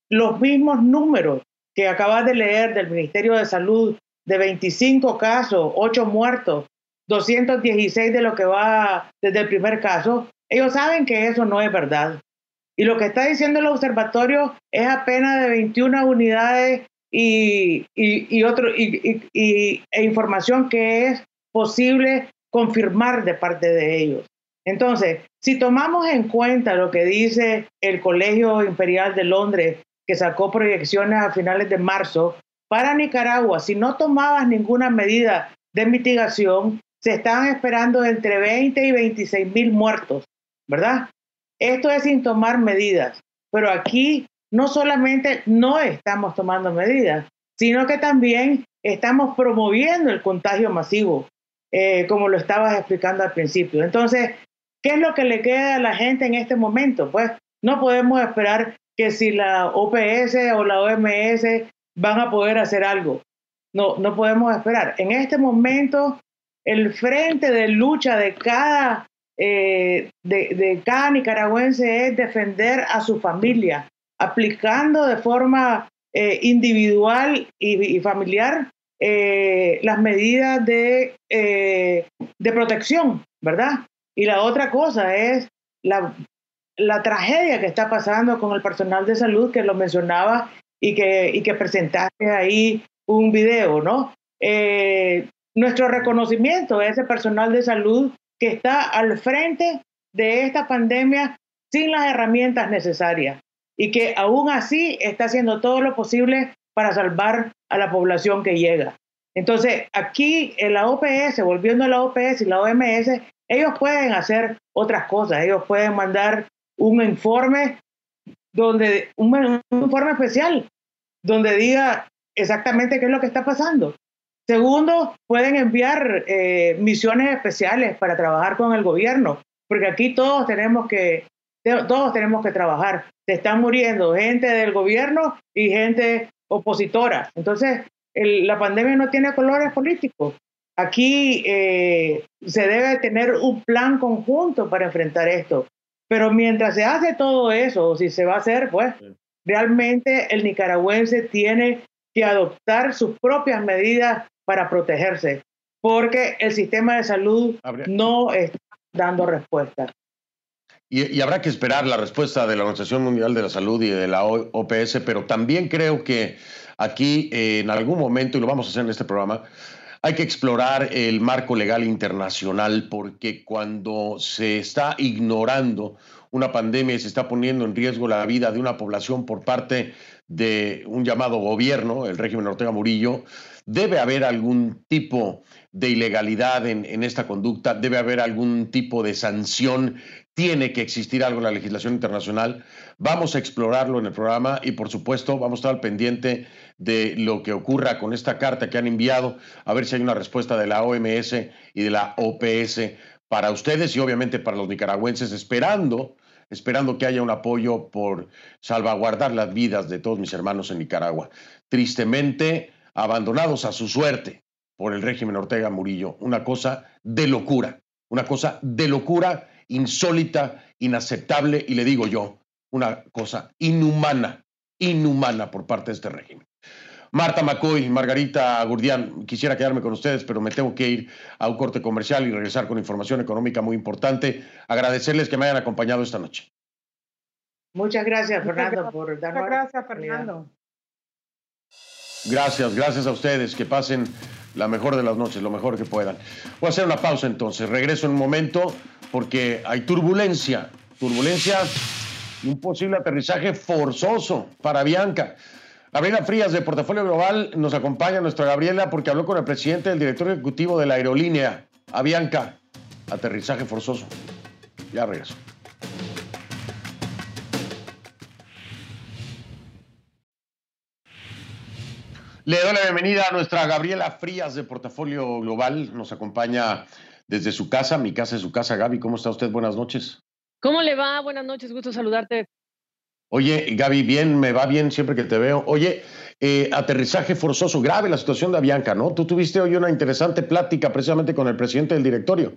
los mismos números que acabas de leer del Ministerio de Salud de 25 casos, 8 muertos, 216 de lo que va desde el primer caso, ellos saben que eso no es verdad. Y lo que está diciendo el observatorio es apenas de 21 unidades y, y, otro, y, e información que es posible confirmar de parte de ellos. Entonces, si tomamos en cuenta lo que dice el Colegio Imperial de Londres que sacó proyecciones a finales de marzo, para Nicaragua, si no tomabas ninguna medida de mitigación, se estaban esperando entre 20 y 26 mil muertos, ¿verdad? Esto es sin tomar medidas, pero aquí no solamente no estamos tomando medidas, sino que también estamos promoviendo el contagio masivo, eh, como lo estabas explicando al principio. Entonces, ¿qué es lo que le queda a la gente en este momento? Pues no podemos esperar que si la OPS o la OMS van a poder hacer algo. No, no podemos esperar. En este momento, el frente de lucha de cada, eh, de, cada nicaragüense es defender a su familia, aplicando de forma eh, individual y, familiar eh, las medidas de, de protección, ¿verdad? Y la otra cosa es la la tragedia que está pasando con el personal de salud, que lo mencionaba y que, y que presentaste ahí un video, ¿no? Eh, nuestro reconocimiento a ese personal de salud que está al frente de esta pandemia sin las herramientas necesarias y que aún así está haciendo todo lo posible para salvar a la población que llega. Entonces, aquí en la OPS, volviendo a la OPS y la OMS, ellos pueden hacer otras cosas, ellos pueden mandar un informe donde un, informe especial donde diga exactamente qué es lo que está pasando. Segundo, pueden enviar eh, misiones especiales para trabajar con el gobierno, porque aquí todos tenemos que todos tenemos que trabajar. se están muriendo gente del gobierno y gente opositora. Entonces, la pandemia no tiene colores políticos. Aquí eh, se debe tener un plan conjunto para enfrentar esto. Pero mientras se hace todo eso, si se va a hacer, pues realmente el nicaragüense tiene que adoptar sus propias medidas para protegerse, porque el sistema de salud no está dando respuesta. Y, habrá que esperar la respuesta de la Organización Mundial de la Salud y de la OPS, pero también creo que aquí eh, en algún momento, y lo vamos a hacer en este programa, hay que explorar el marco legal internacional porque cuando se está ignorando una pandemia y se está poniendo en riesgo la vida de una población por parte de un llamado gobierno, el régimen Ortega Murillo, debe haber algún tipo de ilegalidad en, en, esta conducta, debe haber algún tipo de sanción, tiene que existir algo en la legislación internacional. Vamos a explorarlo en el programa y por supuesto vamos a estar al pendiente de lo que ocurra con esta carta que han enviado, a ver si hay una respuesta de la OMS y de la OPS para ustedes y obviamente para los nicaragüenses, esperando esperando que haya un apoyo por salvaguardar las vidas de todos mis hermanos en Nicaragua, tristemente abandonados a su suerte por el régimen Ortega Murillo. Una cosa de locura, una cosa de locura insólita, inaceptable y le digo yo, una cosa inhumana, inhumana por parte de este régimen. Marta McCoy, Margarita Gurdián, quisiera quedarme con ustedes, pero me tengo que ir a un corte comercial y regresar con información económica muy importante. Agradecerles que me hayan acompañado esta noche. Muchas gracias, Fernando, por darnos. Muchas gracias, Fernando. Gracias, gracias a ustedes. Que pasen la mejor de las noches, lo mejor que puedan. Voy a hacer una pausa entonces. Regreso en un momento porque hay turbulencia. Turbulencia y un posible aterrizaje forzoso para Bianca. Gabriela Frías de Portafolio Global nos acompaña, nuestra Gabriela, porque habló con el presidente del director ejecutivo de la aerolínea, Avianca. Aterrizaje forzoso. Ya regreso. Le doy la bienvenida a nuestra Gabriela Frías de Portafolio Global. Nos acompaña desde su casa, mi casa es su casa. Gaby, ¿cómo está usted? Buenas noches. ¿Cómo le va? Buenas noches, gusto saludarte. Oye, Gaby, bien, me va bien siempre que te veo. Oye, eh, aterrizaje forzoso, grave la situación de Avianca, ¿no? Tú tuviste hoy una interesante plática precisamente con el presidente del directorio.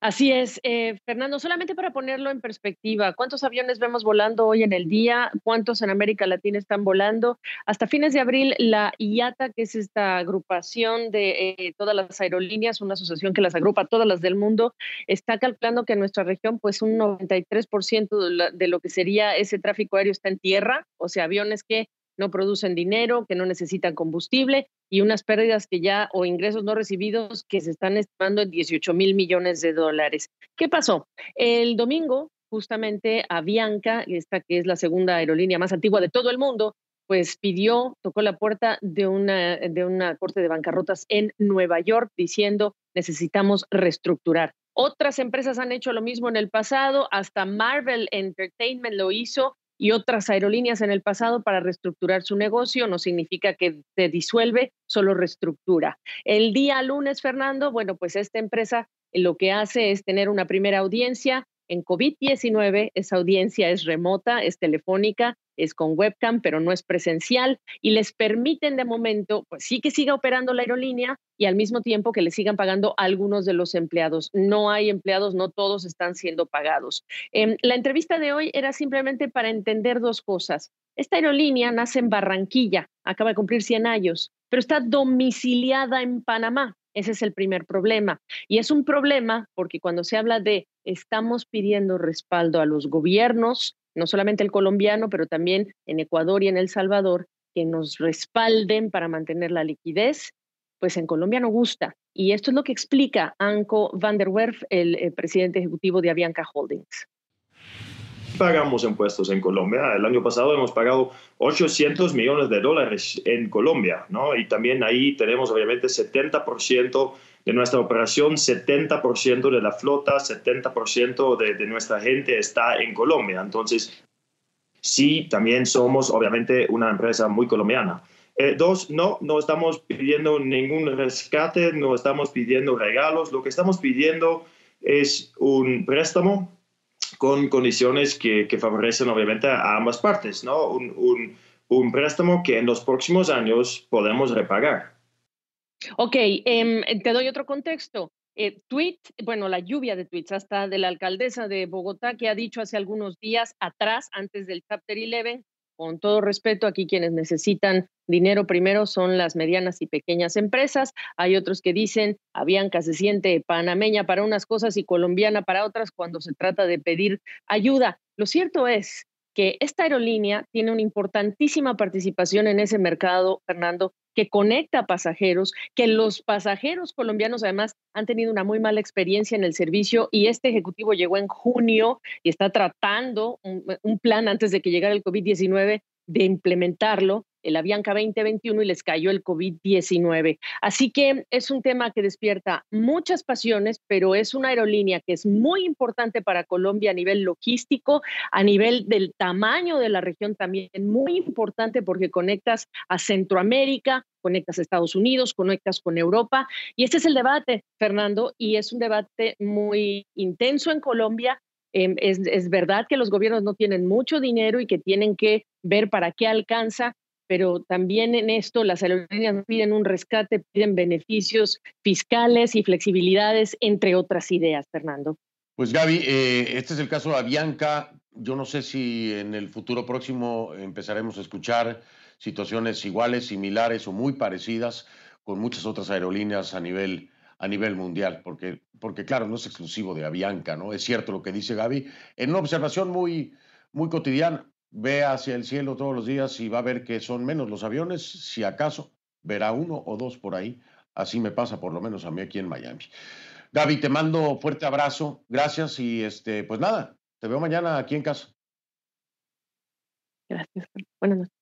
Así es, eh, Fernando, solamente para ponerlo en perspectiva, ¿cuántos aviones vemos volando hoy en el día? ¿Cuántos en América Latina están volando? Hasta fines de abril, la IATA, que es esta agrupación de eh, todas las aerolíneas, una asociación que las agrupa todas las del mundo, está calculando que en nuestra región, pues un 93% de lo que sería ese tráfico aéreo está en tierra, o sea, aviones que no producen dinero, que no necesitan combustible y unas pérdidas que ya o ingresos no recibidos que se están estimando en 18 mil millones de dólares. ¿Qué pasó? El domingo, justamente, Avianca, esta que es la segunda aerolínea más antigua de todo el mundo, pues pidió, tocó la puerta de una, de una corte de bancarrotas en Nueva York diciendo necesitamos reestructurar. Otras empresas han hecho lo mismo en el pasado, hasta Marvel Entertainment lo hizo y otras aerolíneas en el pasado para reestructurar su negocio. No significa que se disuelve, solo reestructura. El día lunes, Fernando, bueno, pues esta empresa lo que hace es tener una primera audiencia en COVID-19. Esa audiencia es remota, es telefónica, es con webcam, pero no es presencial y les permiten de momento, pues sí que siga operando la aerolínea y al mismo tiempo que le sigan pagando algunos de los empleados. No hay empleados, no todos están siendo pagados. Em, la entrevista de hoy era simplemente para entender dos cosas. Esta aerolínea nace en Barranquilla, acaba de cumplir 100 años, pero está domiciliada en Panamá. Ese es el primer problema. Y es un problema porque cuando se habla de estamos pidiendo respaldo a los gobiernos, no solamente el colombiano, pero también en Ecuador y en El Salvador, que nos respalden para mantener la liquidez, pues en Colombia no gusta. Y esto es lo que explica Anco van der Werf, el, presidente ejecutivo de Avianca Holdings pagamos impuestos en Colombia. El año pasado hemos pagado 800 millones de dólares en Colombia, ¿no? Y también ahí tenemos obviamente 70% de nuestra operación, 70% de la flota, 70% de, de nuestra gente está en Colombia. Entonces, sí, también somos obviamente una empresa muy colombiana. Eh, dos, no, no estamos pidiendo ningún rescate, no estamos pidiendo regalos, lo que estamos pidiendo es un préstamo con condiciones que, favorecen obviamente a ambas partes, ¿no? Un, un, préstamo que en los próximos años podemos repagar. Ok, em, te doy otro contexto. Eh, tweet, bueno, la lluvia de tweets hasta de la alcaldesa de Bogotá que ha dicho hace algunos días atrás, antes del Chapter 11, con todo respeto, aquí quienes necesitan dinero primero son las medianas y pequeñas empresas. Hay otros que dicen, Avianca se siente panameña para unas cosas y colombiana para otras cuando se trata de pedir ayuda. Lo cierto es que esta aerolínea tiene una importantísima participación en ese mercado, Fernando, que conecta pasajeros, que los pasajeros colombianos además han tenido una muy mala experiencia en el servicio y este ejecutivo llegó en junio y está tratando un, plan antes de que llegara el COVID-19 de implementarlo el Avianca 2021 y les cayó el COVID-19. Así que es un tema que despierta muchas pasiones, pero es una aerolínea que es muy importante para Colombia a nivel logístico, a nivel del tamaño de la región también, muy importante porque conectas a Centroamérica, conectas a Estados Unidos, conectas con Europa. Y este es el debate, Fernando, y es un debate muy intenso en Colombia. Em, es, es verdad que los gobiernos no tienen mucho dinero y que tienen que ver para qué alcanza, pero también en esto las aerolíneas piden un rescate, piden beneficios fiscales y flexibilidades, entre otras ideas, Fernando. Pues Gaby, eh, este es el caso de Avianca. Yo no sé si en el futuro próximo empezaremos a escuchar situaciones iguales, similares o muy parecidas con muchas otras aerolíneas a nivel, a nivel mundial, porque, porque claro, no es exclusivo de Avianca, ¿no? Es cierto lo que dice Gaby. En una observación muy, muy cotidiana, ve hacia el cielo todos los días y va a ver que son menos los aviones, si acaso verá uno o dos por ahí. Así me pasa por lo menos a mí aquí en Miami. Gaby, te mando fuerte abrazo, gracias y este, pues nada, te veo mañana aquí en casa. Gracias. Buenas noches.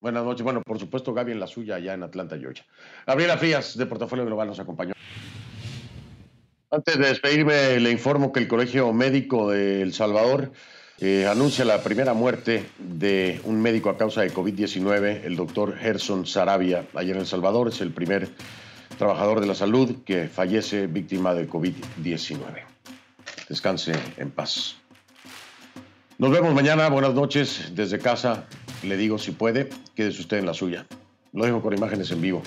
Buenas noches. Bueno, por supuesto, Gaby en la suya, allá en Atlanta, Georgia. Gabriela Frías, de Portafolio Global, nos acompañó. Antes de despedirme, le informo que el Colegio Médico de El Salvador anuncia la primera muerte de un médico a causa de COVID-19, el doctor Gerson Sarabia, ayer en El Salvador. Es el primer trabajador de la salud que fallece víctima de COVID-19. Descanse en paz. Nos vemos mañana. Buenas noches desde casa. Le digo, si puede, quédese usted en la suya. Lo dejo con imágenes en vivo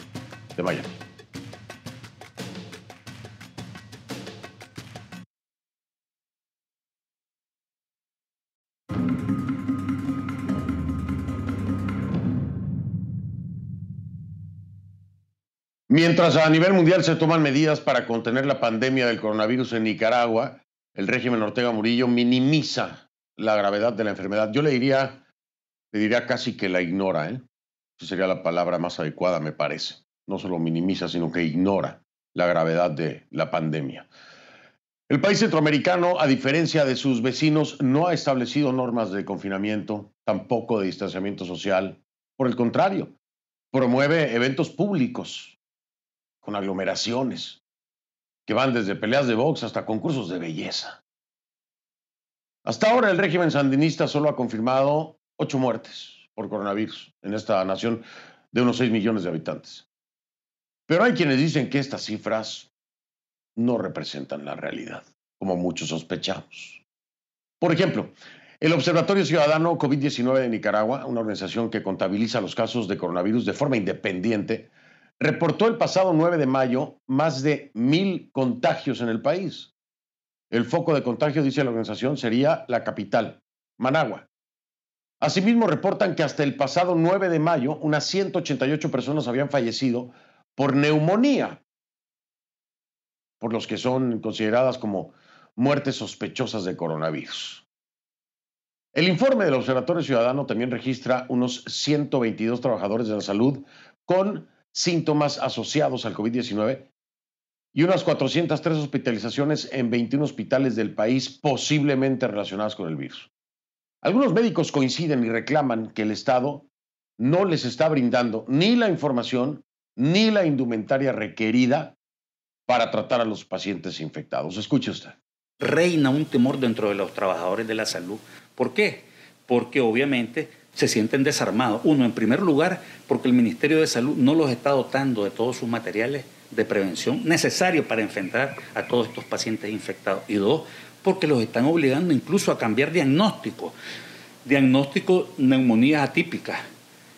de Miami. Mientras a nivel mundial se toman medidas para contener la pandemia del coronavirus en Nicaragua, el régimen Ortega Murillo minimiza la gravedad de la enfermedad. Yo le diría, le diría casi que la ignora, ¿eh? Esa sería la palabra más adecuada, me parece. No solo minimiza, sino que ignora la gravedad de la pandemia. El país centroamericano, a diferencia de sus vecinos, no ha establecido normas de confinamiento, tampoco de distanciamiento social. Por el contrario, promueve eventos públicos con aglomeraciones, que van desde peleas de box hasta concursos de belleza. Hasta ahora el régimen sandinista solo ha confirmado ocho muertes por coronavirus en esta nación de unos seis millones de habitantes. Pero hay quienes dicen que estas cifras no representan la realidad, como muchos sospechamos. Por ejemplo, el Observatorio Ciudadano COVID-19 de Nicaragua, una organización que contabiliza los casos de coronavirus de forma independiente, reportó el pasado 9 de mayo más de mil contagios en el país. El foco de contagio, dice la organización, sería la capital, Managua. Asimismo, reportan que hasta el pasado 9 de mayo unas 188 personas habían fallecido por neumonía, por los que son consideradas como muertes sospechosas de coronavirus. El informe del Observatorio Ciudadano también registra unos 122 trabajadores de la salud con síntomas asociados al COVID-19 y unas 403 hospitalizaciones en 21 hospitales del país posiblemente relacionadas con el virus. Algunos médicos coinciden y reclaman que el Estado no les está brindando ni la información ni la indumentaria requerida para tratar a los pacientes infectados. Escuche usted. Reina un temor dentro de los trabajadores de la salud. ¿Por qué? Porque obviamente se sienten desarmados. Uno, en primer lugar, porque el Ministerio de Salud no los está dotando de todos sus materiales de prevención necesarios para enfrentar a todos estos pacientes infectados. Y dos, porque los están obligando incluso a cambiar diagnóstico. Diagnóstico neumonías atípicas.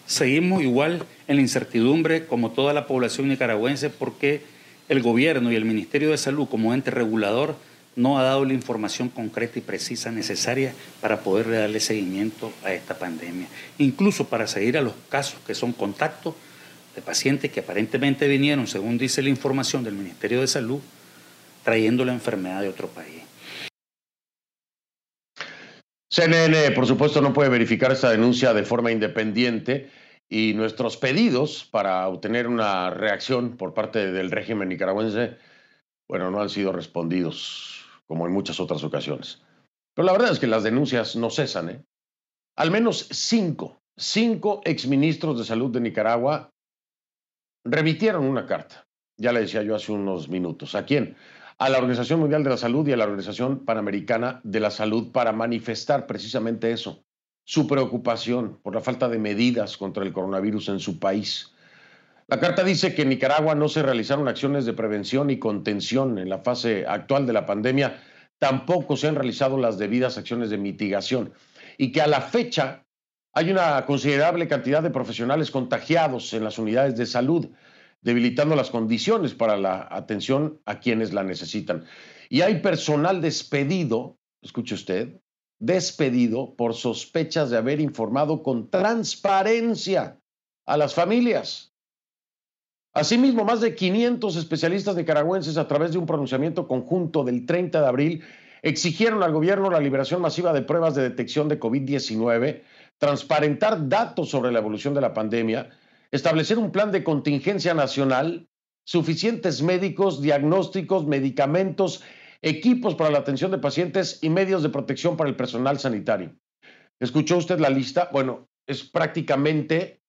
Seguimos igual en la incertidumbre como toda la población nicaragüense porque el gobierno y el Ministerio de Salud como ente regulador no ha dado la información concreta y precisa necesaria para poder darle seguimiento a esta pandemia, incluso para seguir a los casos que son contactos de pacientes que aparentemente vinieron, según dice la información del Ministerio de Salud, trayendo la enfermedad de otro país. CNN, por supuesto, no puede verificar esta denuncia de forma independiente y nuestros pedidos para obtener una reacción por parte del régimen nicaragüense, bueno, no han sido respondidos como en muchas otras ocasiones. Pero la verdad es que las denuncias no cesan. ¿eh? Al menos cinco, cinco exministros de salud de Nicaragua remitieron una carta. Ya le decía yo hace unos minutos. ¿A quién? A la Organización Mundial de la Salud y a la Organización Panamericana de la Salud para manifestar precisamente eso, su preocupación por la falta de medidas contra el coronavirus en su país. La carta dice que en Nicaragua no se realizaron acciones de prevención y contención en la fase actual de la pandemia, tampoco se han realizado las debidas acciones de mitigación y que a la fecha hay una considerable cantidad de profesionales contagiados en las unidades de salud, debilitando las condiciones para la atención a quienes la necesitan. Y hay personal despedido, escuche usted, despedido por sospechas de haber informado con transparencia a las familias. Asimismo, más de 500 especialistas nicaragüenses a través de un pronunciamiento conjunto del 30 de abril exigieron al gobierno la liberación masiva de pruebas de detección de COVID-19, transparentar datos sobre la evolución de la pandemia, establecer un plan de contingencia nacional, suficientes médicos, diagnósticos, medicamentos, equipos para la atención de pacientes y medios de protección para el personal sanitario. ¿Escuchó usted la lista? Bueno, es prácticamente,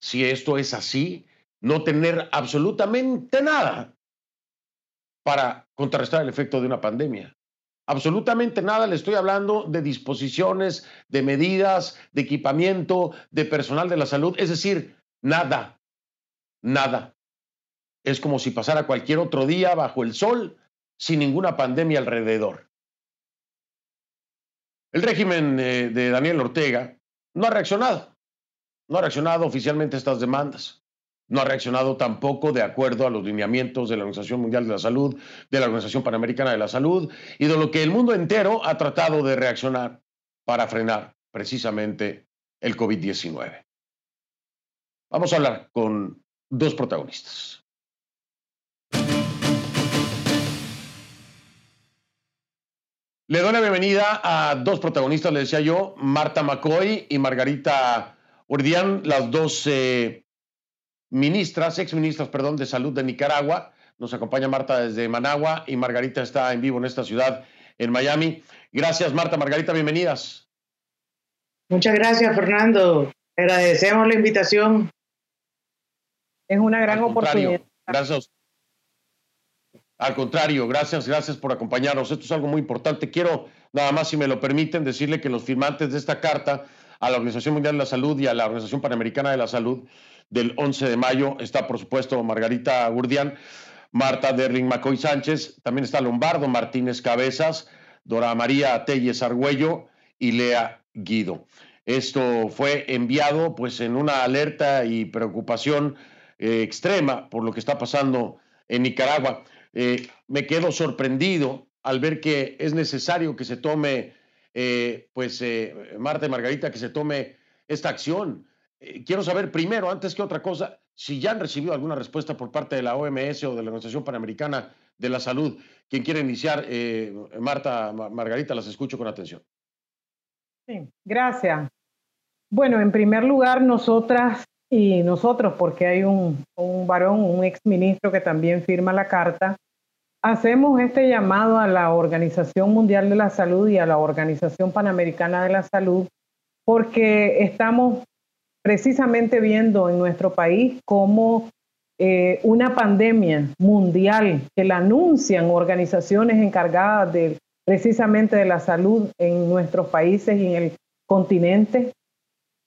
si esto es así, no tener absolutamente nada para contrarrestar el efecto de una pandemia. Absolutamente nada, le estoy hablando de disposiciones, de medidas, de equipamiento, de personal de la salud, es decir, nada, nada. Es como si pasara cualquier otro día bajo el sol sin ninguna pandemia alrededor. El régimen eh, de Daniel Ortega no ha reaccionado, no ha reaccionado oficialmente a estas demandas no ha reaccionado tampoco de acuerdo a los lineamientos de la Organización Mundial de la Salud, de la Organización Panamericana de la Salud y de lo que el mundo entero ha tratado de reaccionar para frenar precisamente el COVID-19. Vamos a hablar con dos protagonistas. Le doy la bienvenida a dos protagonistas, le decía yo, Marta McCoy y Margarita Urdián, las dos eh, ministras, exministras, perdón, de salud de Nicaragua. Nos acompaña Marta desde Managua y Margarita está en vivo en esta ciudad, en Miami. Gracias, Marta. Margarita, bienvenidas. Muchas gracias, Fernando. Agradecemos la invitación. Es una gran oportunidad. Gracias. Al contrario, gracias, gracias por acompañarnos. Esto es algo muy importante. Quiero, nada más, si me lo permiten, decirle que los firmantes de esta carta a la Organización Mundial de la Salud y a la Organización Panamericana de la Salud del 11 de mayo. Está, por supuesto, Margarita Gurdian, Marta Derling Macoy Sánchez, también está Lombardo Martínez Cabezas, Dora María Telles Argüello y Lea Guido. Esto fue enviado pues en una alerta y preocupación eh, extrema por lo que está pasando en Nicaragua. Eh, me quedo sorprendido al ver que es necesario que se tome, eh, pues, Marta y Margarita, que se tome esta acción. Eh, quiero saber primero, antes que otra cosa, si ya han recibido alguna respuesta por parte de la OMS o de la Organización Panamericana de la Salud. Quien quiere iniciar, eh, Marta, Margarita, las escucho con atención. Sí, gracias. Bueno, en primer lugar, nosotras y nosotros, porque hay un, un varón, un exministro que también firma la carta, hacemos este llamado a la Organización Mundial de la Salud y a la Organización Panamericana de la Salud porque estamos precisamente viendo en nuestro país cómo eh, una pandemia mundial que la anuncian organizaciones encargadas de precisamente de la salud en nuestros países y en el continente,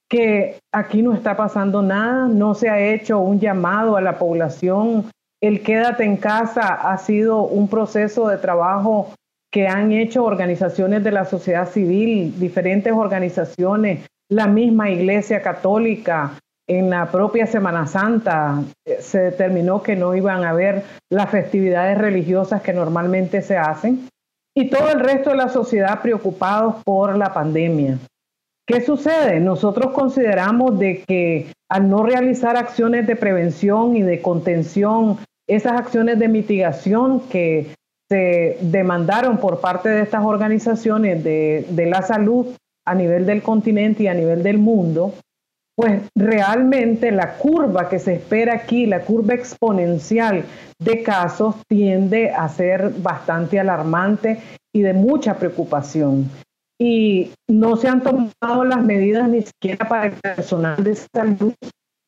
que aquí no está pasando nada, no se ha hecho un llamado a la población, el quédate en casa ha sido un proceso de trabajo que han hecho organizaciones de la sociedad civil, diferentes organizaciones, la misma Iglesia Católica, en la propia Semana Santa eh, se determinó que no iban a haber las festividades religiosas que normalmente se hacen y todo el resto de la sociedad preocupados por la pandemia. ¿Qué sucede? Nosotros consideramos de que al no realizar acciones de prevención y de contención, esas acciones de mitigación que se demandaron por parte de estas organizaciones de, de la salud a nivel del continente y a nivel del mundo, pues realmente la curva que se espera aquí, la curva exponencial de casos, tiende a ser bastante alarmante y de mucha preocupación. Y no se han tomado las medidas ni siquiera para el personal de salud.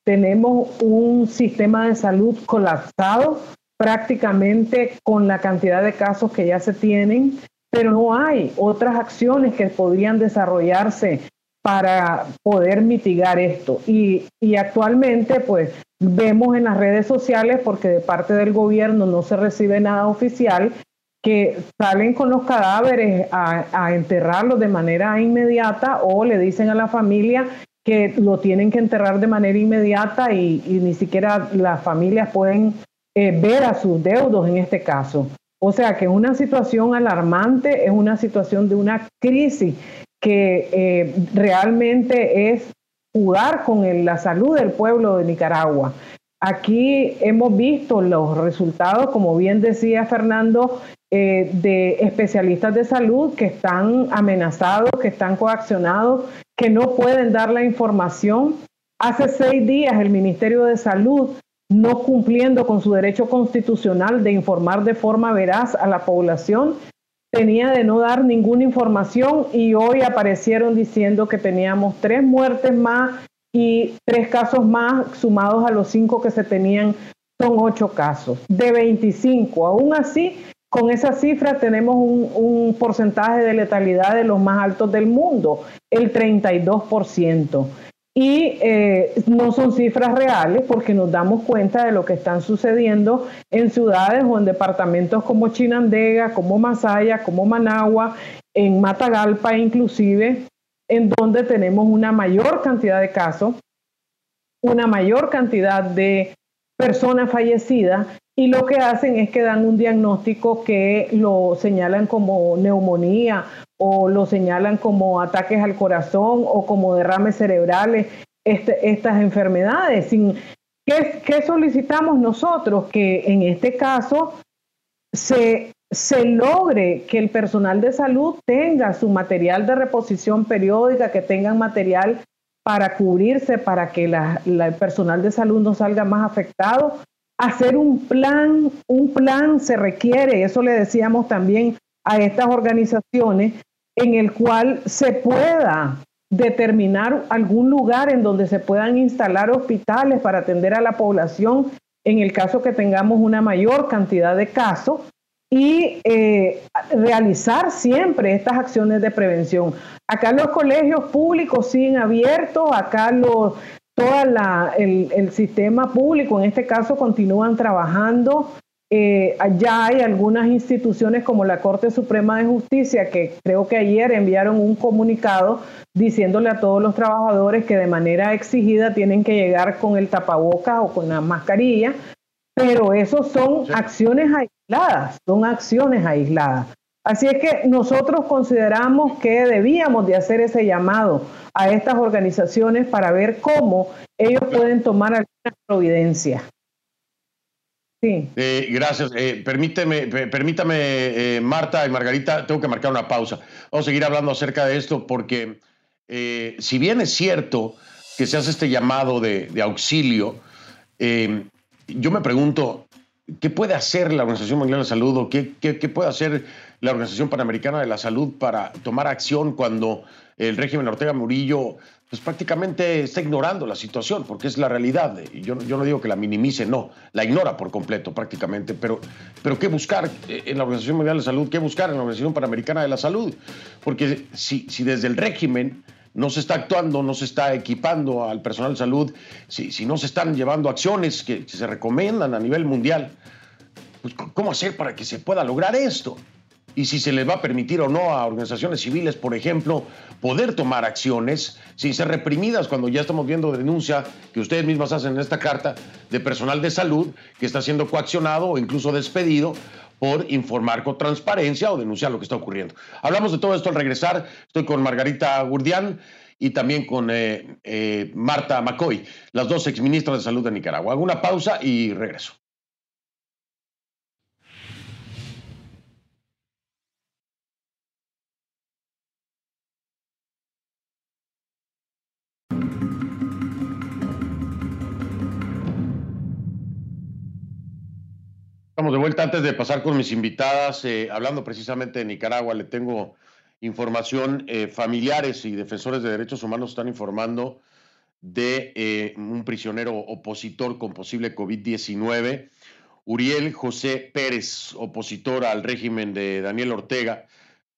Tenemos un sistema de salud colapsado prácticamente con la cantidad de casos que ya se tienen, pero no hay otras acciones que podrían desarrollarse para poder mitigar esto. Y, actualmente, pues, vemos en las redes sociales, porque de parte del gobierno no se recibe nada oficial, que salen con los cadáveres a, enterrarlos de manera inmediata o le dicen a la familia que lo tienen que enterrar de manera inmediata y, ni siquiera las familias pueden eh, ver a sus deudos en este caso. O sea que una situación alarmante, es una situación de una crisis que eh, realmente es jugar con la salud del pueblo de Nicaragua. Aquí hemos visto los resultados, como bien decía Fernando, eh, de especialistas de salud que están amenazados, que están coaccionados, que no pueden dar la información. Hace seis días el Ministerio de Salud, no cumpliendo con su derecho constitucional de informar de forma veraz a la población, tenía de no dar ninguna información y hoy aparecieron diciendo que teníamos tres muertes más y tres casos más sumados a los cinco que se tenían, son ocho casos, de 25. Aún así, con esa cifra tenemos un, un porcentaje de letalidad de los más altos del mundo, el 32% y eh, no son cifras reales porque nos damos cuenta de lo que están sucediendo en ciudades o en departamentos como Chinandega, como Masaya, como Managua, en Matagalpa inclusive, en donde tenemos una mayor cantidad de casos, una mayor cantidad de personas fallecidas y lo que hacen es que dan un diagnóstico que lo señalan como neumonía o lo señalan como ataques al corazón o como derrames cerebrales, este, estas enfermedades. Sin, ¿qué, ¿Qué solicitamos nosotros? Que en este caso se, se logre que el personal de salud tenga su material de reposición periódica, que tengan material para cubrirse, para que la, el personal de salud no salga más afectado. Hacer un plan, un plan se requiere, eso le decíamos también a estas organizaciones, en el cual se pueda determinar algún lugar en donde se puedan instalar hospitales para atender a la población en el caso que tengamos una mayor cantidad de casos y eh, realizar siempre estas acciones de prevención. Acá los colegios públicos siguen abiertos, acá los, todo el, el sistema público en este caso continúan trabajando eh, ya hay algunas instituciones como la Corte Suprema de Justicia que creo que ayer enviaron un comunicado diciéndole a todos los trabajadores que de manera exigida tienen que llegar con el tapabocas o con la mascarilla, pero eso son acciones aisladas, son acciones aisladas. Así es que nosotros consideramos que debíamos de hacer ese llamado a estas organizaciones para ver cómo ellos pueden tomar alguna Eh, gracias. Eh, permíteme, permítame, eh, Marta y Margarita, tengo que marcar una pausa. Vamos a seguir hablando acerca de esto porque si bien es cierto que se hace este llamado de, auxilio, yo me pregunto, ¿qué puede hacer la Organización Mundial de la Salud o qué, qué puede hacer la Organización Panamericana de la Salud para tomar acción cuando el régimen Ortega Murillo pues prácticamente está ignorando la situación, porque es la realidad. Yo, yo no digo que la minimice, no, la ignora por completo prácticamente, pero, pero ¿qué buscar en la Organización Mundial de Salud? ¿Qué buscar en la Organización Panamericana de la Salud? Porque si, desde el régimen no se está actuando, no se está equipando al personal de salud, si, si no se están llevando acciones que, se recomiendan a nivel mundial, pues ¿cómo hacer para que se pueda lograr esto? Y si se les va a permitir o no a organizaciones civiles, por ejemplo, poder tomar acciones sin ser reprimidas cuando ya estamos viendo denuncia que ustedes mismas hacen en esta carta de personal de salud que está siendo coaccionado o incluso despedido por informar con transparencia o denunciar lo que está ocurriendo. Hablamos de todo esto al regresar. Estoy con Margarita Gurdián y también con eh, eh, Marta McCoy, las dos exministras de Salud de Nicaragua. Hago una pausa y regreso. Estamos de vuelta. Antes de pasar con mis invitadas, eh, hablando precisamente de Nicaragua, le tengo información, eh, familiares y defensores de derechos humanos están informando de eh, un prisionero opositor con posible COVID-19, Uriel José Pérez, opositor al régimen de Daniel Ortega,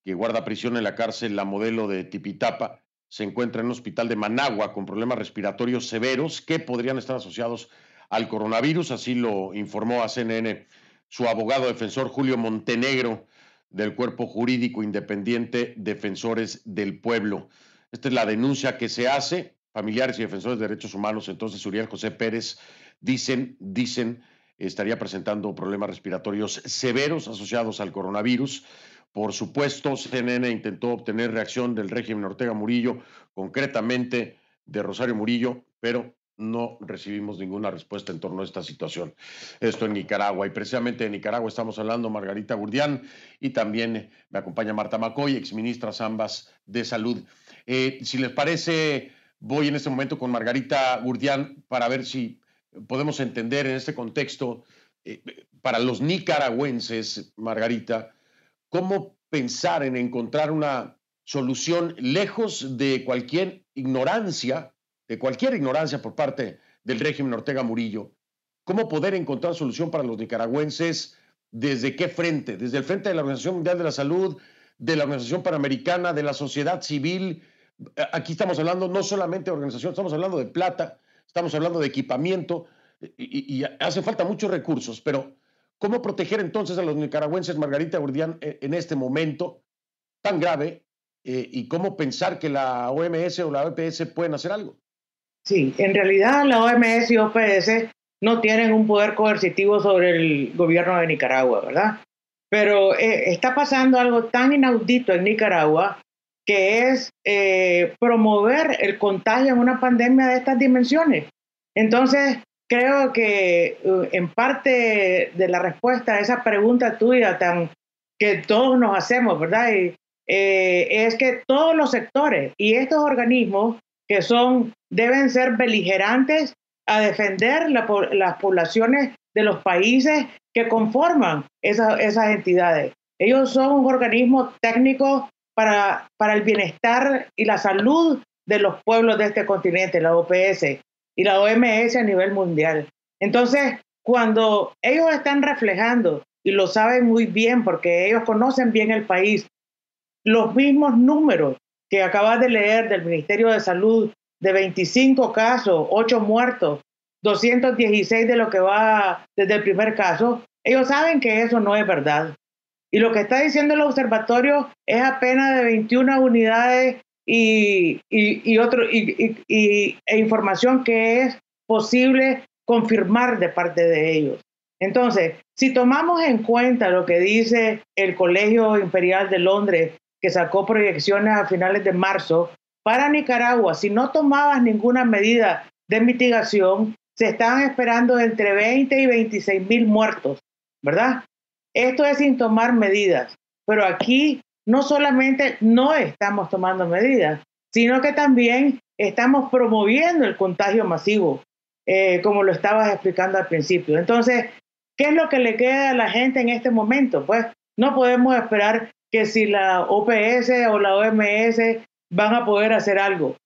que guarda prisión en la cárcel La Modelo de Tipitapa, se encuentra en un hospital de Managua con problemas respiratorios severos que podrían estar asociados al coronavirus, así lo informó a CNN su abogado defensor Julio Montenegro del Cuerpo Jurídico Independiente Defensores del Pueblo. Esta es la denuncia que se hace. Familiares y defensores de derechos humanos, entonces Uriel José Pérez, dicen, dicen, estaría presentando problemas respiratorios severos asociados al coronavirus. Por supuesto, CNN intentó obtener reacción del régimen Ortega Murillo, concretamente de Rosario Murillo, pero no recibimos ninguna respuesta en torno a esta situación. Esto en Nicaragua. Y precisamente en Nicaragua estamos hablando Margarita Gurdián y también me acompaña Marta Macoy, exministras ambas de salud. Eh, si les parece, voy en este momento con Margarita Gurdián para ver si podemos entender en este contexto, eh, para los nicaragüenses, Margarita, cómo pensar en encontrar una solución lejos de cualquier ignorancia de cualquier ignorancia por parte del régimen Ortega Murillo, cómo poder encontrar solución para los nicaragüenses, desde qué frente, desde el frente de la Organización Mundial de la Salud, de la Organización Panamericana, de la sociedad civil. Aquí estamos hablando no solamente de organización, estamos hablando de plata, estamos hablando de equipamiento y, hace falta muchos recursos, pero ¿cómo proteger entonces a los nicaragüenses, Margarita Gurdián, e, en este momento tan grave eh, y cómo pensar que la OMS o la OPS pueden hacer algo? Sí, en realidad la OMS y OPS no tienen un poder coercitivo sobre el gobierno de Nicaragua, ¿verdad? Pero eh, está pasando algo tan inaudito en Nicaragua que es eh, promover el contagio en una pandemia de estas dimensiones. Entonces, creo que uh, en parte de la respuesta a esa pregunta tuya tan que todos nos hacemos, ¿verdad? Y, eh, es que todos los sectores y estos organismos que son, deben ser beligerantes a defender las poblaciones de los países que conforman esas entidades. Ellos son un organismo técnico para, para el bienestar y la salud de los pueblos de este continente, la OPS y la OMS a nivel mundial. Entonces, cuando ellos están reflejando, y lo saben muy bien porque ellos conocen bien el país, los mismos números que acabas de leer del Ministerio de Salud de 25 casos, 8 muertos, 216 de lo que va desde el primer caso, ellos saben que eso no es verdad. Y lo que está diciendo el observatorio es apenas de 21 unidades y, y, y, e información que es posible confirmar de parte de ellos. Entonces, si tomamos en cuenta lo que dice el Colegio Imperial de Londres que sacó proyecciones a finales de marzo, para Nicaragua, si no tomabas ninguna medida de mitigación, se estaban esperando entre 20 y 26 mil muertos, ¿verdad? Esto es sin tomar medidas, pero aquí no solamente no estamos tomando medidas, sino que también estamos promoviendo el contagio masivo, eh, como lo estabas explicando al principio. Entonces, ¿qué es lo que le queda a la gente en este momento? Pues no podemos esperar que si la OPS o la OMS van a poder hacer algo.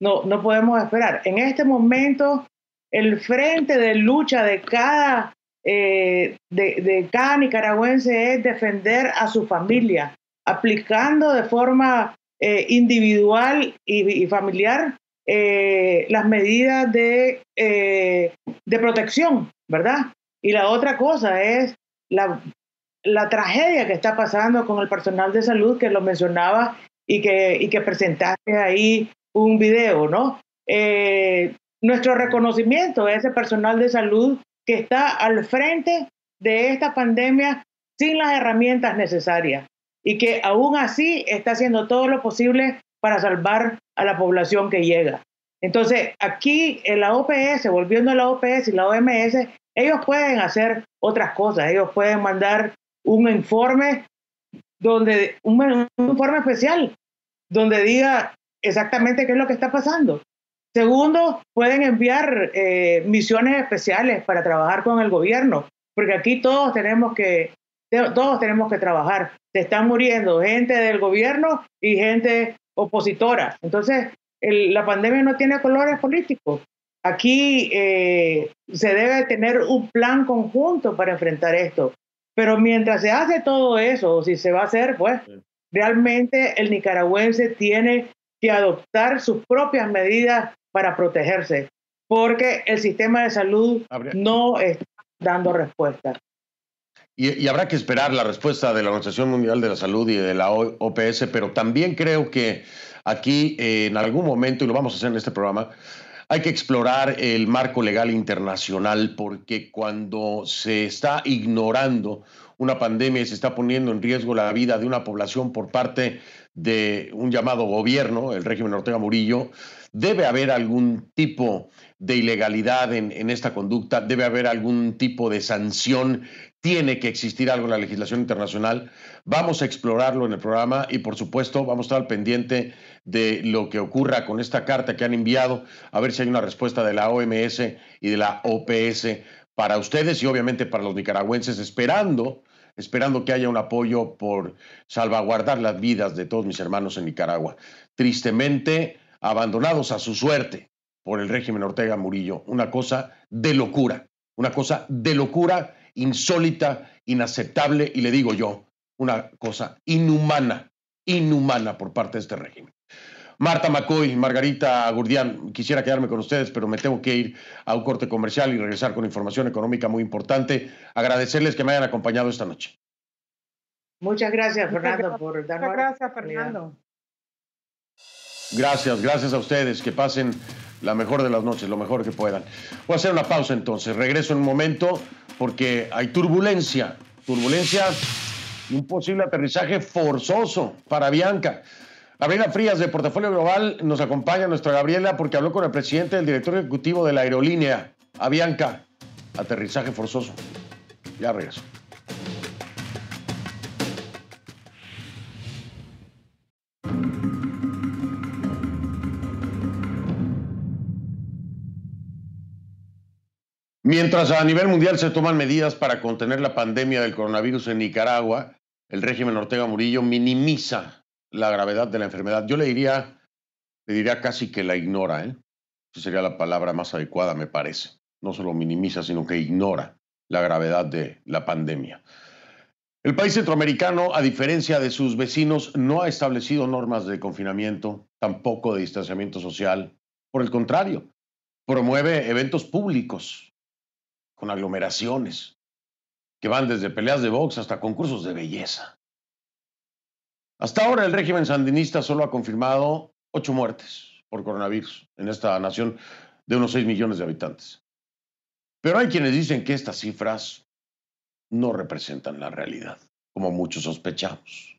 No, no podemos esperar. En este momento, el frente de lucha de cada, eh, de, cada nicaragüense es defender a su familia, aplicando de forma eh, individual y, familiar eh, las medidas de, de protección, ¿verdad? Y la otra cosa es la la tragedia que está pasando con el personal de salud, que lo mencionaba y que, y que presentaste ahí un video, ¿no? Eh, nuestro reconocimiento a ese personal de salud que está al frente de esta pandemia sin las herramientas necesarias y que aún así está haciendo todo lo posible para salvar a la población que llega. Entonces, aquí en la OPS, volviendo a la OPS y la OMS, ellos pueden hacer otras cosas, ellos pueden mandar un informe donde un, informe especial donde diga exactamente qué es lo que está pasando. Segundo, pueden enviar eh, misiones especiales para trabajar con el gobierno, porque aquí todos tenemos que todos tenemos que trabajar. Se están muriendo gente del gobierno y gente opositora. Entonces, la pandemia no tiene colores políticos. Aquí eh, se debe tener un plan conjunto para enfrentar esto. Pero mientras se hace todo eso, si se va a hacer, pues realmente el nicaragüense tiene que adoptar sus propias medidas para protegerse, porque el sistema de salud no está dando respuesta. Y, habrá que esperar la respuesta de la Organización Mundial de la Salud y de la OPS, pero también creo que aquí en algún momento, y lo vamos a hacer en este programa, hay que explorar el marco legal internacional porque cuando se está ignorando una pandemia y se está poniendo en riesgo la vida de una población por parte de un llamado gobierno, el régimen Ortega Murillo, debe haber algún tipo de ilegalidad en, en, esta conducta, debe haber algún tipo de sanción tiene que existir algo en la legislación internacional. Vamos a explorarlo en el programa y por supuesto vamos a estar al pendiente de lo que ocurra con esta carta que han enviado, a ver si hay una respuesta de la OMS y de la OPS para ustedes y obviamente para los nicaragüenses, esperando, esperando que haya un apoyo por salvaguardar las vidas de todos mis hermanos en Nicaragua. Tristemente abandonados a su suerte por el régimen Ortega Murillo. Una cosa de locura, una cosa de locura insólita, inaceptable y le digo yo, una cosa inhumana, inhumana por parte de este régimen. Marta McCoy, Margarita Gurdián, quisiera quedarme con ustedes, pero me tengo que ir a un corte comercial y regresar con información económica muy importante. Agradecerles que me hayan acompañado esta noche. Muchas gracias, Fernando, por darnos. Muchas gracias, Fernando. Gracias, gracias a ustedes. Que pasen la mejor de las noches, lo mejor que puedan. Voy a hacer una pausa entonces. Regreso en un momento porque hay turbulencia, turbulencia y un posible aterrizaje forzoso para Bianca. Gabriela Frías de Portafolio Global nos acompaña nuestra Gabriela porque habló con el presidente del director ejecutivo de la aerolínea, Avianca. Aterrizaje forzoso. Ya regreso. Mientras a nivel mundial se toman medidas para contener la pandemia del coronavirus en Nicaragua, el régimen Ortega Murillo minimiza la gravedad de la enfermedad. Yo le diría, le diría casi que la ignora, ¿eh? Esa sería la palabra más adecuada, me parece. No solo minimiza, sino que ignora la gravedad de la pandemia. El país centroamericano, a diferencia de sus vecinos, no ha establecido normas de confinamiento, tampoco de distanciamiento social. Por el contrario, promueve eventos públicos con aglomeraciones, que van desde peleas de box hasta concursos de belleza. Hasta ahora el régimen sandinista solo ha confirmado ocho muertes por coronavirus en esta nación de unos seis millones de habitantes. Pero hay quienes dicen que estas cifras no representan la realidad, como muchos sospechamos.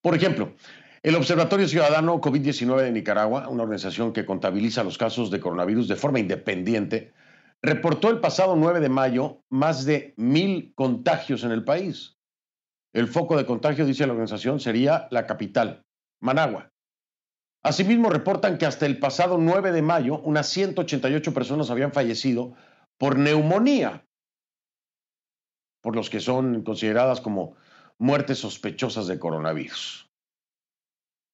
Por ejemplo, el Observatorio Ciudadano COVID-19 de Nicaragua, una organización que contabiliza los casos de coronavirus de forma independiente, reportó el pasado 9 de mayo más de mil contagios en el país. El foco de contagio, dice la organización, sería la capital, Managua. Asimismo, reportan que hasta el pasado 9 de mayo unas 188 personas habían fallecido por neumonía, por los que son consideradas como muertes sospechosas de coronavirus.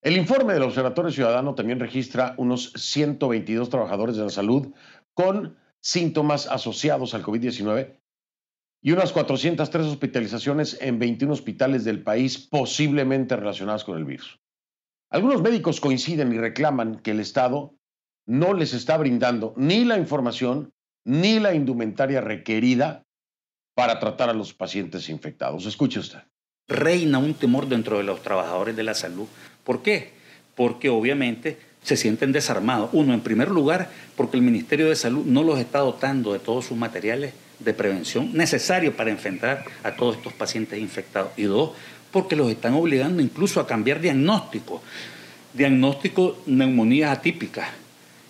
El informe del Observatorio Ciudadano también registra unos 122 trabajadores de la salud con síntomas asociados al COVID-19 y unas 403 hospitalizaciones en 21 hospitales del país posiblemente relacionadas con el virus. Algunos médicos coinciden y reclaman que el Estado no les está brindando ni la información ni la indumentaria requerida para tratar a los pacientes infectados. Escuche usted. Reina un temor dentro de los trabajadores de la salud. ¿Por qué? Porque obviamente se sienten desarmados. Uno, en primer lugar, porque el Ministerio de Salud no los está dotando de todos sus materiales de prevención necesarios para enfrentar a todos estos pacientes infectados. Y dos, porque los están obligando incluso a cambiar diagnóstico. Diagnóstico neumonías atípicas.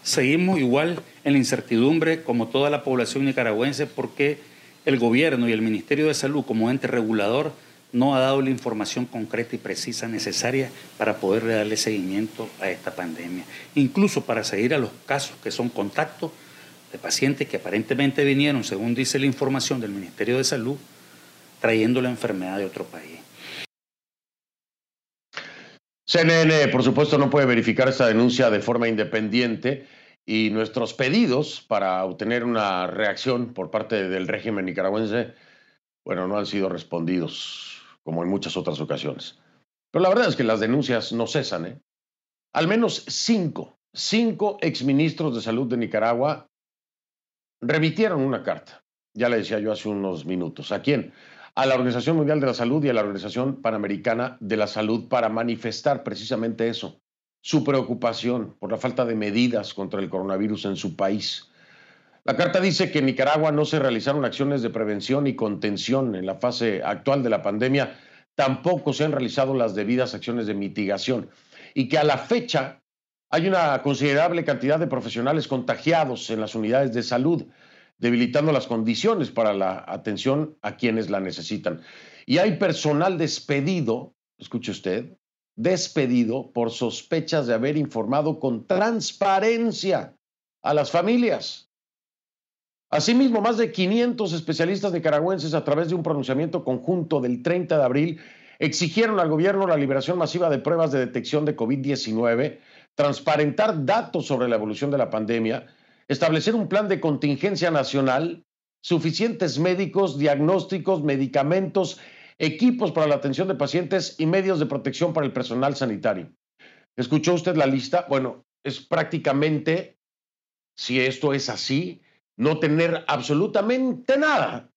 Seguimos igual en la incertidumbre como toda la población nicaragüense porque el gobierno y el Ministerio de Salud como ente regulador no ha dado la información concreta y precisa necesaria para poder darle seguimiento a esta pandemia, incluso para seguir a los casos que son contactos de pacientes que aparentemente vinieron, según dice la información del Ministerio de Salud, trayendo la enfermedad de otro país. CNN, por supuesto, no puede verificar esta denuncia de forma independiente y nuestros pedidos para obtener una reacción por parte del régimen nicaragüense, bueno, no han sido respondidos como en muchas otras ocasiones. Pero la verdad es que las denuncias no cesan. ¿eh? Al menos cinco, cinco exministros de salud de Nicaragua remitieron una carta. Ya le decía yo hace unos minutos. ¿A quién? A la Organización Mundial de la Salud y a la Organización Panamericana de la Salud para manifestar precisamente eso, su preocupación por la falta de medidas contra el coronavirus en su país. La carta dice que en Nicaragua no se realizaron acciones de prevención y contención en la fase actual de la pandemia, tampoco se han realizado las debidas acciones de mitigación y que a la fecha hay una considerable cantidad de profesionales contagiados en las unidades de salud, debilitando las condiciones para la atención a quienes la necesitan. Y hay personal despedido, escuche usted, despedido por sospechas de haber informado con transparencia a las familias. Asimismo, más de 500 especialistas nicaragüenses a través de un pronunciamiento conjunto del 30 de abril exigieron al gobierno la liberación masiva de pruebas de detección de COVID-19, transparentar datos sobre la evolución de la pandemia, establecer un plan de contingencia nacional, suficientes médicos, diagnósticos, medicamentos, equipos para la atención de pacientes y medios de protección para el personal sanitario. ¿Escuchó usted la lista? Bueno, es prácticamente, si esto es así, no tener absolutamente nada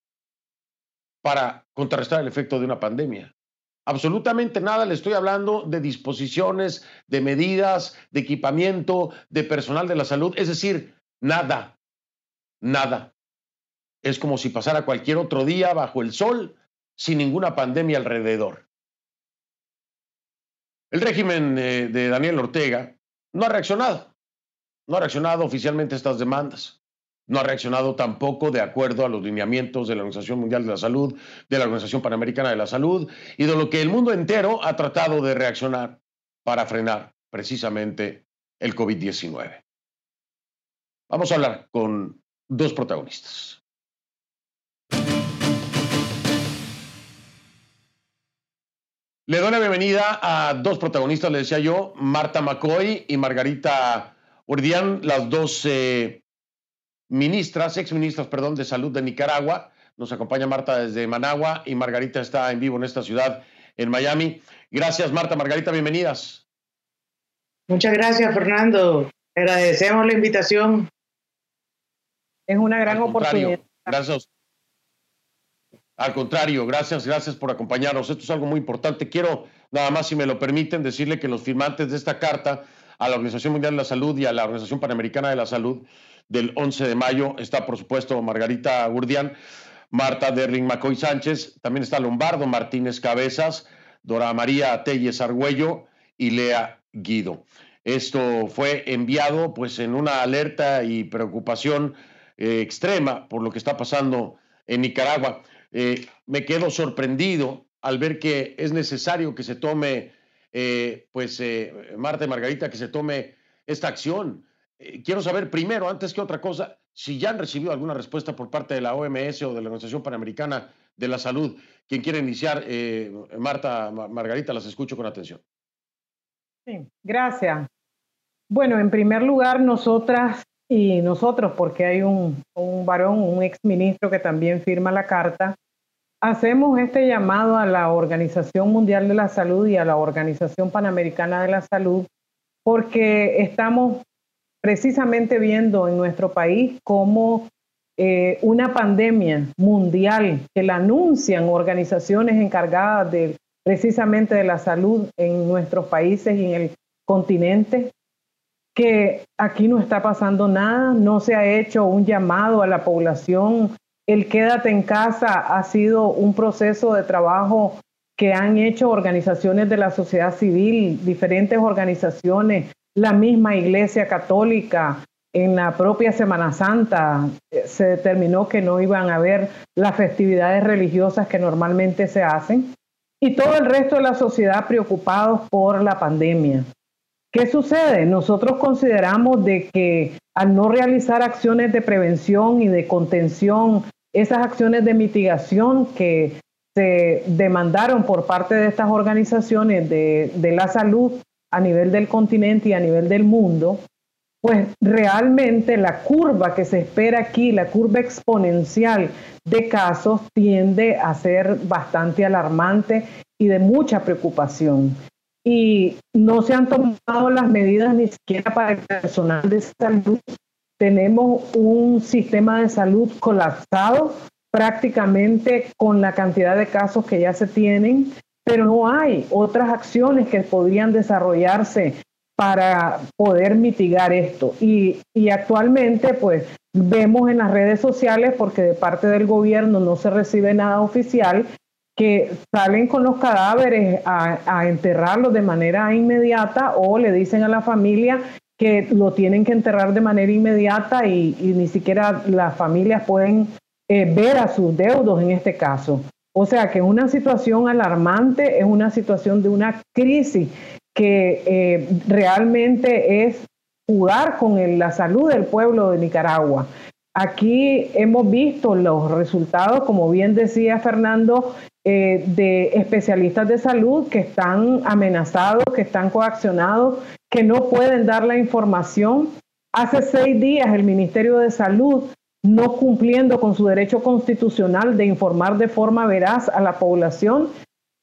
para contrarrestar el efecto de una pandemia. Absolutamente nada, le estoy hablando de disposiciones, de medidas, de equipamiento, de personal de la salud, es decir, nada, nada. Es como si pasara cualquier otro día bajo el sol sin ninguna pandemia alrededor. El régimen eh, de Daniel Ortega no ha reaccionado, no ha reaccionado oficialmente a estas demandas no ha reaccionado tampoco de acuerdo a los lineamientos de la Organización Mundial de la Salud, de la Organización Panamericana de la Salud y de lo que el mundo entero ha tratado de reaccionar para frenar precisamente el COVID-19. Vamos a hablar con dos protagonistas. Le doy la bienvenida a dos protagonistas, le decía yo, Marta McCoy y Margarita Urdián, las dos eh, ministras, exministras, perdón, de salud de Nicaragua. Nos acompaña Marta desde Managua y Margarita está en vivo en esta ciudad, en Miami. Gracias, Marta. Margarita, bienvenidas. Muchas gracias, Fernando. Agradecemos la invitación. Es una gran oportunidad. Gracias. Al contrario, gracias, gracias por acompañarnos. Esto es algo muy importante. Quiero, nada más, si me lo permiten, decirle que los firmantes de esta carta a la Organización Mundial de la Salud y a la Organización Panamericana de la Salud del 11 de mayo. Está, por supuesto, Margarita Gurdian, Marta Derling Macoy Sánchez, también está Lombardo Martínez Cabezas, Dora María Telles Argüello y Lea Guido. Esto fue enviado pues en una alerta y preocupación eh, extrema por lo que está pasando en Nicaragua. Eh, me quedo sorprendido al ver que es necesario que se tome, eh, pues, Marta y Margarita, que se tome esta acción. Eh, quiero saber primero, antes que otra cosa, si ya han recibido alguna respuesta por parte de la OMS o de la Organización Panamericana de la Salud. Quien quiere iniciar, eh, Marta, Margarita, las escucho con atención. Sí, gracias. Bueno, en primer lugar, nosotras y nosotros, porque hay un, un varón, un exministro que también firma la carta, hacemos este llamado a la Organización Mundial de la Salud y a la Organización Panamericana de la Salud, porque estamos precisamente viendo en nuestro país cómo eh, una pandemia mundial que la anuncian organizaciones encargadas de precisamente de la salud en nuestros países y en el continente, que aquí no está pasando nada, no se ha hecho un llamado a la población, el quédate en casa ha sido un proceso de trabajo que han hecho organizaciones de la sociedad civil, diferentes organizaciones, la misma Iglesia Católica, en la propia Semana Santa eh, se determinó que no iban a haber las festividades religiosas que normalmente se hacen y todo el resto de la sociedad preocupados por la pandemia. ¿Qué sucede? Nosotros consideramos de que al no realizar acciones de prevención y de contención, esas acciones de mitigación que se demandaron por parte de estas organizaciones de, de la salud a nivel del continente y a nivel del mundo, pues realmente la curva que se espera aquí, la curva exponencial de casos, tiende a ser bastante alarmante y de mucha preocupación. Y no se han tomado las medidas ni siquiera para el personal de salud. Tenemos un sistema de salud colapsado prácticamente con la cantidad de casos que ya se tienen, pero no hay otras acciones que podrían desarrollarse para poder mitigar esto. Y, actualmente, pues, vemos en las redes sociales, porque de parte del gobierno no se recibe nada oficial, que salen con los cadáveres a, enterrarlos de manera inmediata o le dicen a la familia que lo tienen que enterrar de manera inmediata y, ni siquiera las familias pueden eh, ver a sus deudos en este caso. O sea que una situación alarmante, es una situación de una crisis que eh, realmente es jugar con la salud del pueblo de Nicaragua. Aquí hemos visto los resultados, como bien decía Fernando, eh, de especialistas de salud que están amenazados, que están coaccionados, que no pueden dar la información. Hace seis días el Ministerio de Salud, no cumpliendo con su derecho constitucional de informar de forma veraz a la población,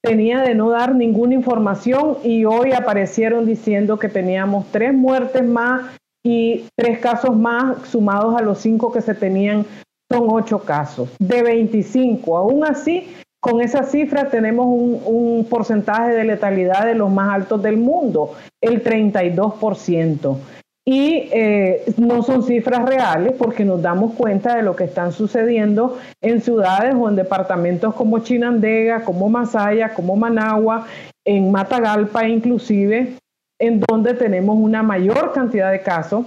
tenía de no dar ninguna información y hoy aparecieron diciendo que teníamos tres muertes más y tres casos más sumados a los cinco que se tenían, son ocho casos de 25. Aún así, con esa cifra tenemos un, un porcentaje de letalidad de los más altos del mundo, el 32% y eh, no son cifras reales porque nos damos cuenta de lo que están sucediendo en ciudades o en departamentos como Chinandega, como Masaya, como Managua, en Matagalpa inclusive, en donde tenemos una mayor cantidad de casos,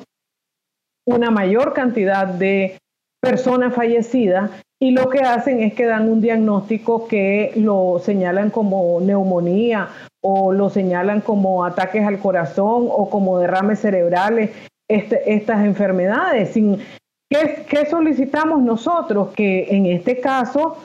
una mayor cantidad de personas fallecidas y lo que hacen es que dan un diagnóstico que lo señalan como neumonía o lo señalan como ataques al corazón o como derrames cerebrales, este, estas enfermedades. Sin, ¿qué, solicitamos nosotros? Que en este caso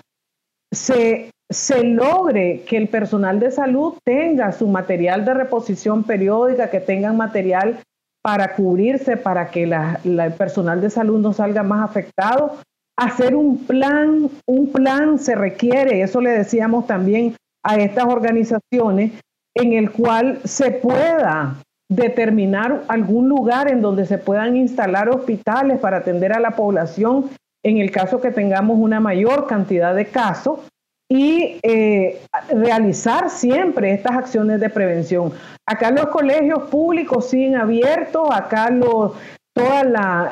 se, se logre que el personal de salud tenga su material de reposición periódica, que tengan material para cubrirse, para que el personal de salud no salga más afectado. Hacer un plan, un plan se requiere, eso le decíamos también a estas organizaciones, en el cual se pueda determinar algún lugar en donde se puedan instalar hospitales para atender a la población en el caso que tengamos una mayor cantidad de casos y eh, realizar siempre estas acciones de prevención. Acá los colegios públicos siguen abiertos, acá los, todo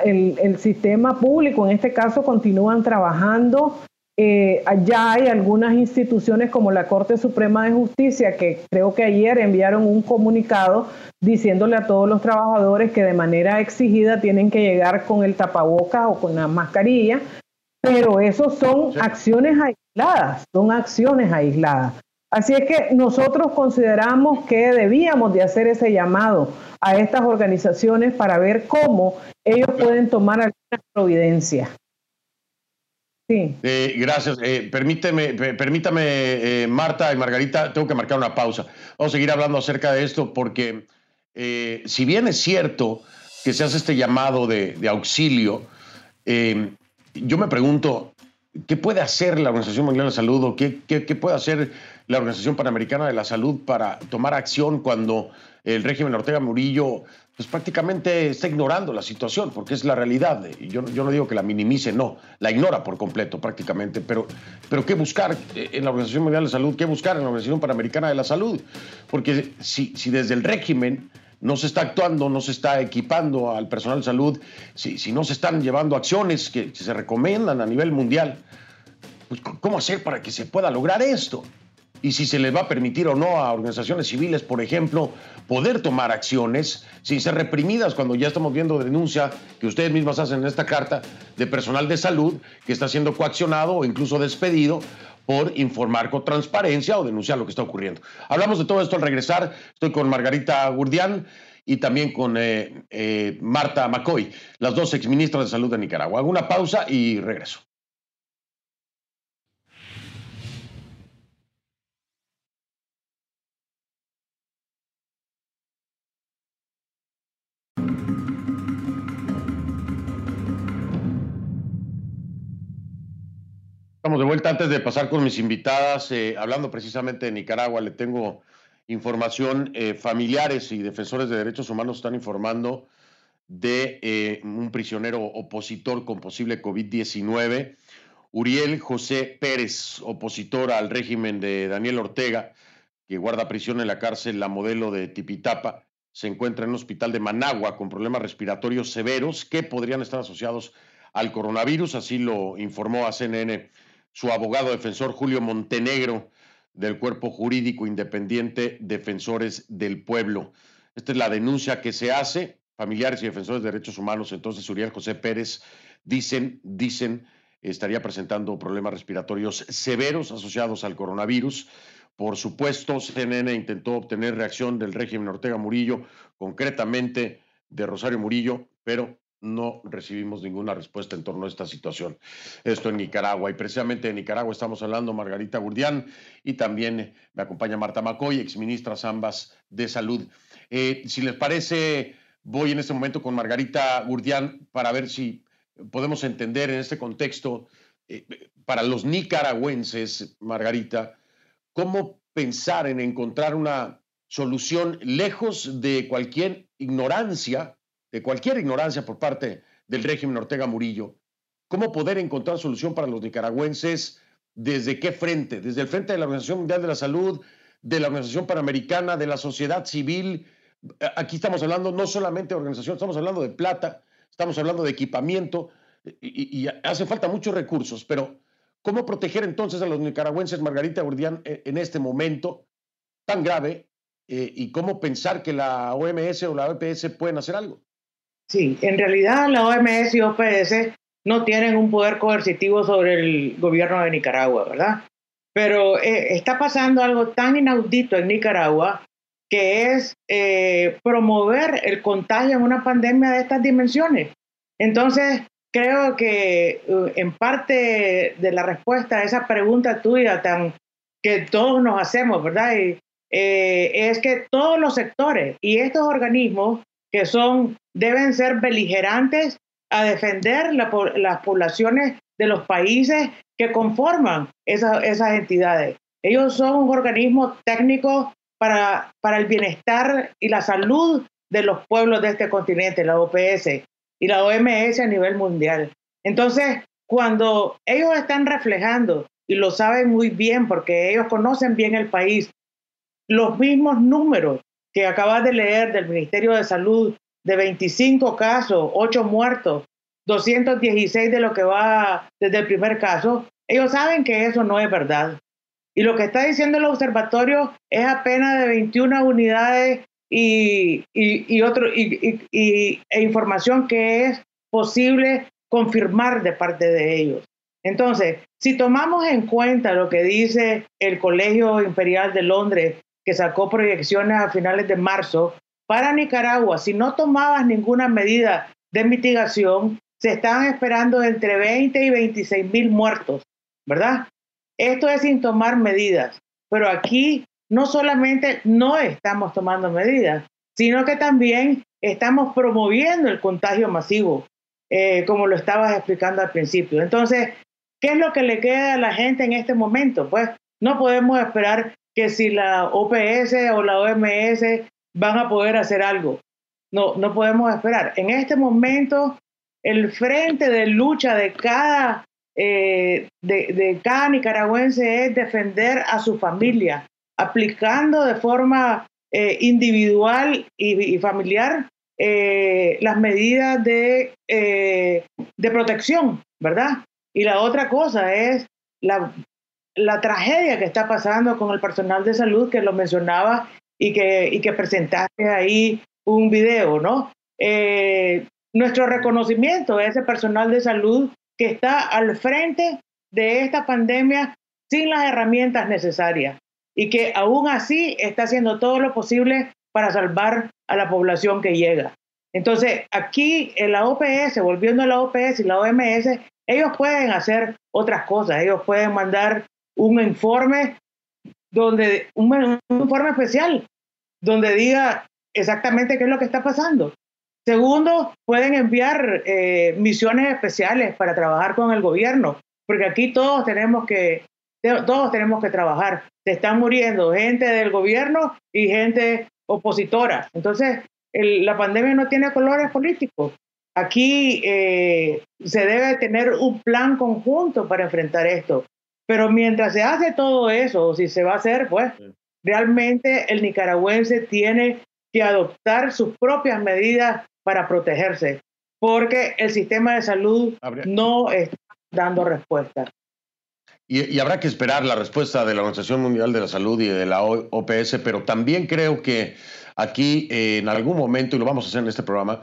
el, el sistema público en este caso continúan trabajando eh, ya hay algunas instituciones como la Corte Suprema de Justicia que creo que ayer enviaron un comunicado diciéndole a todos los trabajadores que de manera exigida tienen que llegar con el tapabocas o con la mascarilla, pero eso son acciones aisladas, son acciones aisladas. Así es que nosotros consideramos que debíamos de hacer ese llamado a estas organizaciones para ver cómo ellos pueden tomar alguna providencia. Eh, gracias. Eh, permíteme, permítame, eh, Marta y Margarita, tengo que marcar una pausa. Vamos a seguir hablando acerca de esto porque si bien es cierto que se hace este llamado de, auxilio, yo me pregunto, ¿qué puede hacer la Organización Mundial de Salud o qué, qué, puede hacer la Organización Panamericana de la Salud para tomar acción cuando el régimen Ortega Murillo pues prácticamente está ignorando la situación, porque es la realidad. Yo, yo no digo que la minimice, no, la ignora por completo prácticamente, pero, pero ¿qué buscar en la Organización Mundial de Salud? ¿Qué buscar en la Organización Panamericana de la Salud? Porque si, si desde el régimen no se está actuando, no se está equipando al personal de salud, si, si no se están llevando acciones que, que se recomiendan a nivel mundial, pues ¿cómo hacer para que se pueda lograr esto? Y si se les va a permitir o no a organizaciones civiles, por ejemplo, poder tomar acciones sin ser reprimidas cuando ya estamos viendo denuncia que ustedes mismas hacen en esta carta de personal de salud que está siendo coaccionado o incluso despedido por informar con transparencia o denunciar lo que está ocurriendo. Hablamos de todo esto al regresar. Estoy con Margarita Gurdián y también con eh, eh, Marta McCoy, las dos exministras de salud de Nicaragua. Hago una pausa y regreso. Estamos de vuelta. Antes de pasar con mis invitadas, eh, hablando precisamente de Nicaragua, le tengo información, eh, familiares y defensores de derechos humanos están informando de eh, un prisionero opositor con posible COVID-19, Uriel José Pérez, opositor al régimen de Daniel Ortega, que guarda prisión en la cárcel La Modelo de Tipitapa, se encuentra en un hospital de Managua con problemas respiratorios severos que podrían estar asociados al coronavirus, así lo informó a CNN su abogado defensor Julio Montenegro del Cuerpo Jurídico Independiente Defensores del Pueblo. Esta es la denuncia que se hace. Familiares y defensores de derechos humanos, entonces Uriel José Pérez, dicen, dicen, estaría presentando problemas respiratorios severos asociados al coronavirus. Por supuesto, CNN intentó obtener reacción del régimen Ortega Murillo, concretamente de Rosario Murillo, pero no recibimos ninguna respuesta en torno a esta situación. Esto en Nicaragua. Y precisamente en Nicaragua estamos hablando Margarita Gurdián y también me acompaña Marta Macoy, exministras ambas de salud. Eh, si les parece, voy en este momento con Margarita Gurdián para ver si podemos entender en este contexto, eh, para los nicaragüenses, Margarita, cómo pensar en encontrar una solución lejos de cualquier ignorancia de cualquier ignorancia por parte del régimen Ortega Murillo, cómo poder encontrar solución para los nicaragüenses, desde qué frente, desde el frente de la Organización Mundial de la Salud, de la Organización Panamericana, de la sociedad civil. Aquí estamos hablando no solamente de organización, estamos hablando de plata, estamos hablando de equipamiento y, hace falta muchos recursos, pero ¿cómo proteger entonces a los nicaragüenses, Margarita Urdián, e, en este momento tan grave eh, y cómo pensar que la OMS o la OPS pueden hacer algo? Sí, en realidad la OMS y OPS no tienen un poder coercitivo sobre el gobierno de Nicaragua, ¿verdad? Pero eh, está pasando algo tan inaudito en Nicaragua que es eh, promover el contagio en una pandemia de estas dimensiones. Entonces, creo que uh, en parte de la respuesta a esa pregunta tuya que todos nos hacemos, ¿verdad? Eh, es que todos los sectores y estos organismos que son, deben ser beligerantes a defender las poblaciones de los países que conforman esas entidades. Ellos son un organismo técnico para, para el bienestar y la salud de los pueblos de este continente, la OPS y la OMS a nivel mundial. Entonces, cuando ellos están reflejando, y lo saben muy bien porque ellos conocen bien el país, los mismos números que acabas de leer del Ministerio de Salud de 25 casos, 8 muertos, 216 de lo que va desde el primer caso, ellos saben que eso no es verdad. Y lo que está diciendo el observatorio es apenas de 21 unidades y, y, y, e información que es posible confirmar de parte de ellos. Entonces, si tomamos en cuenta lo que dice el Colegio Imperial de Londres que sacó proyecciones a finales de marzo, para Nicaragua, si no tomabas ninguna medida de mitigación, se estaban esperando entre 20 y 26 mil muertos, ¿verdad? Esto es sin tomar medidas, pero aquí no solamente no estamos tomando medidas, sino que también estamos promoviendo el contagio masivo, eh, como lo estabas explicando al principio. Entonces, ¿qué es lo que le queda a la gente en este momento? Pues no podemos esperar que si la OPS o la OMS van a poder hacer algo. No, no podemos esperar. En este momento, el frente de lucha de cada, eh, de, cada nicaragüense es defender a su familia, aplicando de forma eh, individual y, familiar eh, las medidas de, de protección, ¿verdad? Y la otra cosa es la, la tragedia que está pasando con el personal de salud, que lo mencionaba y que, y que presentaste ahí un video, ¿no? Eh, nuestro reconocimiento a ese personal de salud que está al frente de esta pandemia sin las herramientas necesarias y que aún así está haciendo todo lo posible para salvar a la población que llega. Entonces, aquí en la OPS, volviendo a la OPS y la OMS, ellos pueden hacer otras cosas, ellos pueden mandar un informe donde un, informe especial donde diga exactamente qué es lo que está pasando. Segundo, pueden enviar eh, misiones especiales para trabajar con el gobierno, porque aquí todos tenemos que todos tenemos que trabajar. Se están muriendo gente del gobierno y gente opositora. Entonces, la pandemia no tiene colores políticos. Aquí eh, se debe tener un plan conjunto para enfrentar esto. Pero mientras se hace todo eso, si se va a hacer, pues realmente el nicaragüense tiene que adoptar sus propias medidas para protegerse, porque el sistema de salud no está dando respuesta. Y, habrá que esperar la respuesta de la Organización Mundial de la Salud y de la OPS, pero también creo que aquí eh, en algún momento, y lo vamos a hacer en este programa,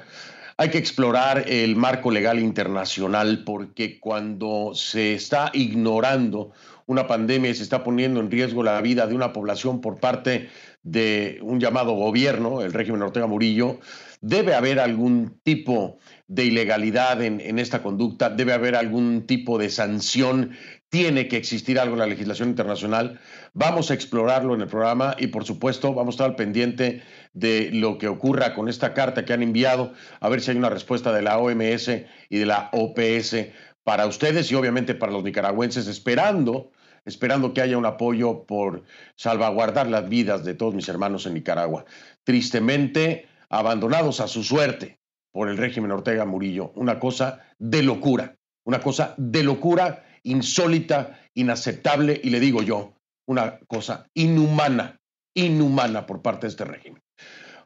hay que explorar el marco legal internacional porque cuando se está ignorando una pandemia y se está poniendo en riesgo la vida de una población por parte de un llamado gobierno, el régimen Ortega Murillo, debe haber algún tipo de ilegalidad en, en, esta conducta, debe haber algún tipo de sanción, tiene que existir algo en la legislación internacional. Vamos a explorarlo en el programa y por supuesto vamos a estar al pendiente de lo que ocurra con esta carta que han enviado, a ver si hay una respuesta de la OMS y de la OPS para ustedes y obviamente para los nicaragüenses, esperando, esperando que haya un apoyo por salvaguardar las vidas de todos mis hermanos en Nicaragua. Tristemente abandonados a su suerte por el régimen Ortega Murillo. Una cosa de locura, una cosa de locura insólita, inaceptable y le digo yo, una cosa inhumana, inhumana por parte de este régimen.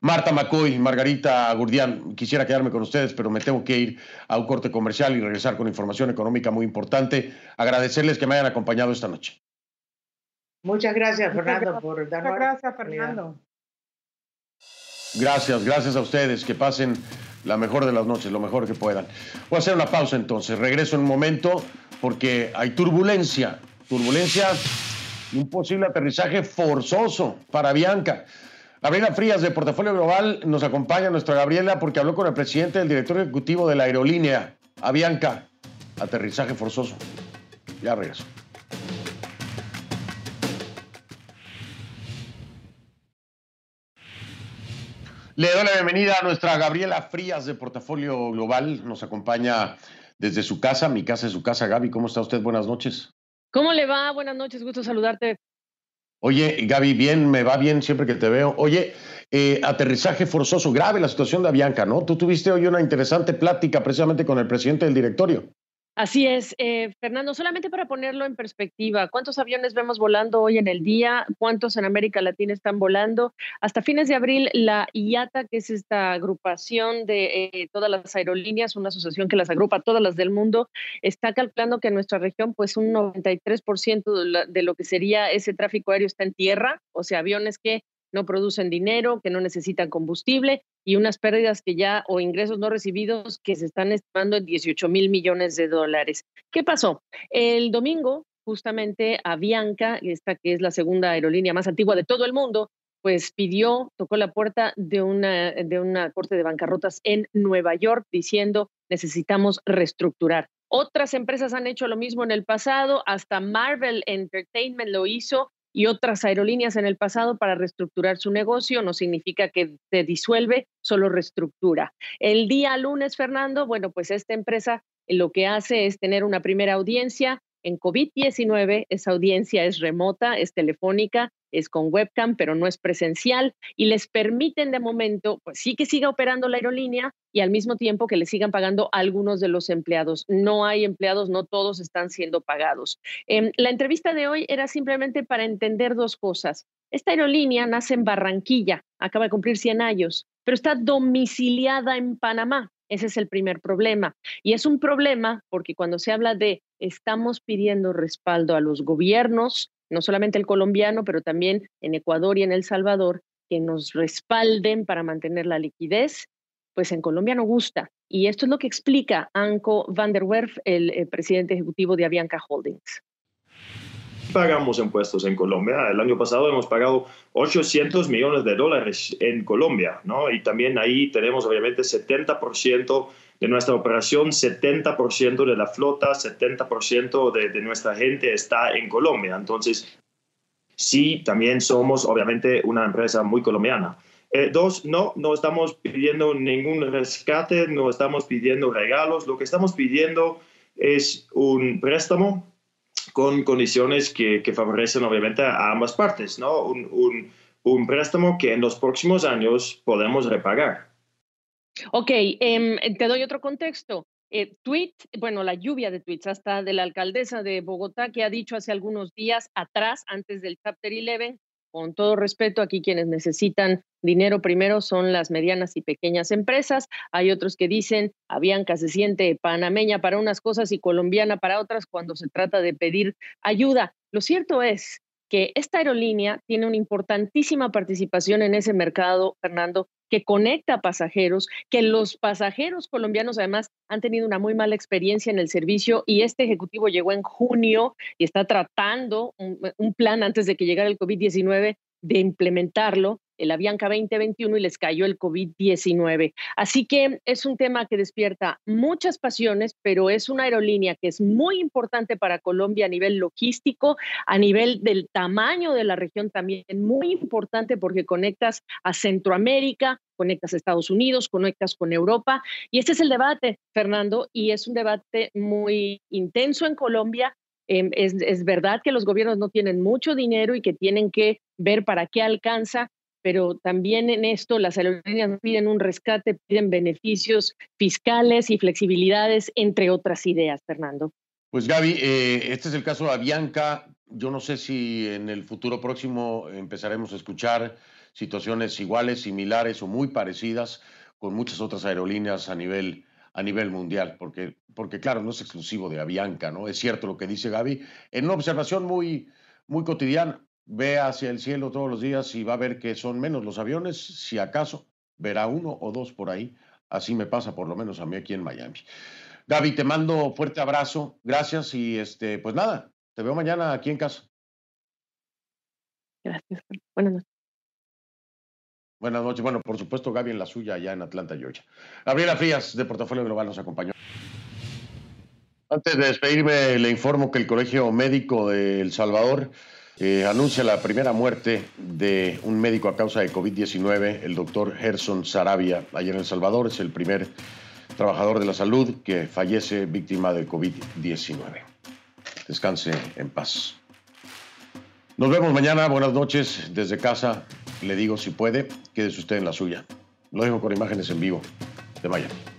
Marta McCoy, Margarita Gurdián, quisiera quedarme con ustedes, pero me tengo que ir a un corte comercial y regresar con información económica muy importante. Agradecerles que me hayan acompañado esta noche. Muchas gracias, Fernando, por darnos. Muchas gracias, Fernando. Gracias, gracias a ustedes. Que pasen la mejor de las noches, lo mejor que puedan. Voy a hacer una pausa entonces. Regreso en un momento porque hay turbulencia. Turbulencia y un posible aterrizaje forzoso para Bianca. Gabriela Frías de Portafolio Global nos acompaña, nuestra Gabriela, porque habló con el presidente del director ejecutivo de la aerolínea, Avianca. Aterrizaje forzoso. Ya regreso. Le doy la bienvenida a nuestra Gabriela Frías de Portafolio Global. Nos acompaña desde su casa, mi casa es su casa. Gaby, ¿cómo está usted? Buenas noches. ¿Cómo le va? Buenas noches, gusto saludarte. Oye, Gaby, bien, me va bien siempre que te veo. Oye, eh, aterrizaje forzoso, grave la situación de Avianca, ¿no? Tú tuviste hoy una interesante plática precisamente con el presidente del directorio. Así es, eh, Fernando, solamente para ponerlo en perspectiva, ¿cuántos aviones vemos volando hoy en el día? ¿Cuántos en América Latina están volando? Hasta fines de abril, la IATA, que es esta agrupación de eh, todas las aerolíneas, una asociación que las agrupa todas las del mundo, está calculando que en nuestra región, pues un 93% de lo que sería ese tráfico aéreo está en tierra, o sea, aviones que no producen dinero, que no necesitan combustible y unas pérdidas que ya o ingresos no recibidos que se están estimando en 18 mil millones de dólares. ¿Qué pasó? El domingo, justamente, Avianca, esta que es la segunda aerolínea más antigua de todo el mundo, pues pidió, tocó la puerta de una, de una corte de bancarrotas en Nueva York diciendo necesitamos reestructurar. Otras empresas han hecho lo mismo en el pasado, hasta Marvel Entertainment lo hizo y otras aerolíneas en el pasado para reestructurar su negocio. No significa que se disuelve, solo reestructura. El día lunes, Fernando, bueno, pues esta empresa lo que hace es tener una primera audiencia en COVID-19. Esa audiencia es remota, es telefónica es con webcam, pero no es presencial y les permiten de momento, pues sí que siga operando la aerolínea y al mismo tiempo que le sigan pagando algunos de los empleados. No hay empleados, no todos están siendo pagados. Em, la entrevista de hoy era simplemente para entender dos cosas. Esta aerolínea nace en Barranquilla, acaba de cumplir 100 años, pero está domiciliada en Panamá. Ese es el primer problema. Y es un problema porque cuando se habla de estamos pidiendo respaldo a los gobiernos, no solamente el colombiano, pero también en Ecuador y en El Salvador, que nos respalden para mantener la liquidez, pues en Colombia no gusta. Y esto es lo que explica Anko van der Werf, el, el presidente ejecutivo de Avianca Holdings pagamos impuestos en Colombia. El año pasado hemos pagado 800 millones de dólares en Colombia, ¿no? Y también ahí tenemos obviamente 70% de nuestra operación, 70% de la flota, 70% de, de nuestra gente está en Colombia. Entonces, sí, también somos obviamente una empresa muy colombiana. Eh, dos, no, no estamos pidiendo ningún rescate, no estamos pidiendo regalos, lo que estamos pidiendo es un préstamo con condiciones que, favorecen obviamente a ambas partes, ¿no? Un, préstamo que en los próximos años podemos repagar. Ok, em, te doy otro contexto. Eh, tweet, bueno, la lluvia de tweets hasta de la alcaldesa de Bogotá que ha dicho hace algunos días atrás, antes del Chapter 11, con todo respeto, aquí quienes necesitan dinero primero son las medianas y pequeñas empresas. Hay otros que dicen, Avianca se siente panameña para unas cosas y colombiana para otras cuando se trata de pedir ayuda. Lo cierto es que esta aerolínea tiene una importantísima participación en ese mercado, Fernando, que conecta pasajeros, que los pasajeros colombianos además han tenido una muy mala experiencia en el servicio y este ejecutivo llegó en junio y está tratando un, plan antes de que llegara el COVID-19 de implementarlo el Avianca 2021 y les cayó el COVID-19. Así que es un tema que despierta muchas pasiones, pero es una aerolínea que es muy importante para Colombia a nivel logístico, a nivel del tamaño de la región también muy importante porque conectas a Centroamérica, conectas a Estados Unidos, conectas con Europa. Y este es el debate, Fernando, y es un debate muy intenso en Colombia. Em, es verdad que los gobiernos no tienen mucho dinero y que tienen que ver para qué alcanza, pero también en esto las aerolíneas piden un rescate, piden beneficios fiscales y flexibilidades, entre otras ideas, Fernando. Pues Gaby, eh, este es el caso de Avianca. Yo no sé si en el futuro próximo empezaremos a escuchar situaciones iguales, similares o muy parecidas con muchas otras aerolíneas a nivel, a nivel mundial, porque, porque claro, no es exclusivo de Avianca, ¿no? Es cierto lo que dice Gaby, en una observación muy, muy cotidiana ve hacia el cielo todos los días y va a ver que son menos los aviones, si acaso verá uno o dos por ahí. Así me pasa por lo menos a mí aquí en Miami. Gaby, te mando fuerte abrazo, gracias y este, pues nada, te veo mañana aquí en casa. Gracias. Buenas noches. Buenas noches. Bueno, por supuesto, Gaby en la suya allá en Atlanta, Georgia. Gabriela Frías, de Portafolio Global, nos acompañó. Antes de despedirme, le informo que el Colegio Médico de El Salvador anuncia la primera muerte de un médico a causa de COVID-19, el doctor Gerson Sarabia, ayer en El Salvador. Es el primer trabajador de la salud que fallece víctima de COVID-19. Descanse en paz. Nos vemos mañana. Buenas noches desde casa. Le digo si puede, quédese usted en la suya. Lo dejo con imágenes en vivo de Miami.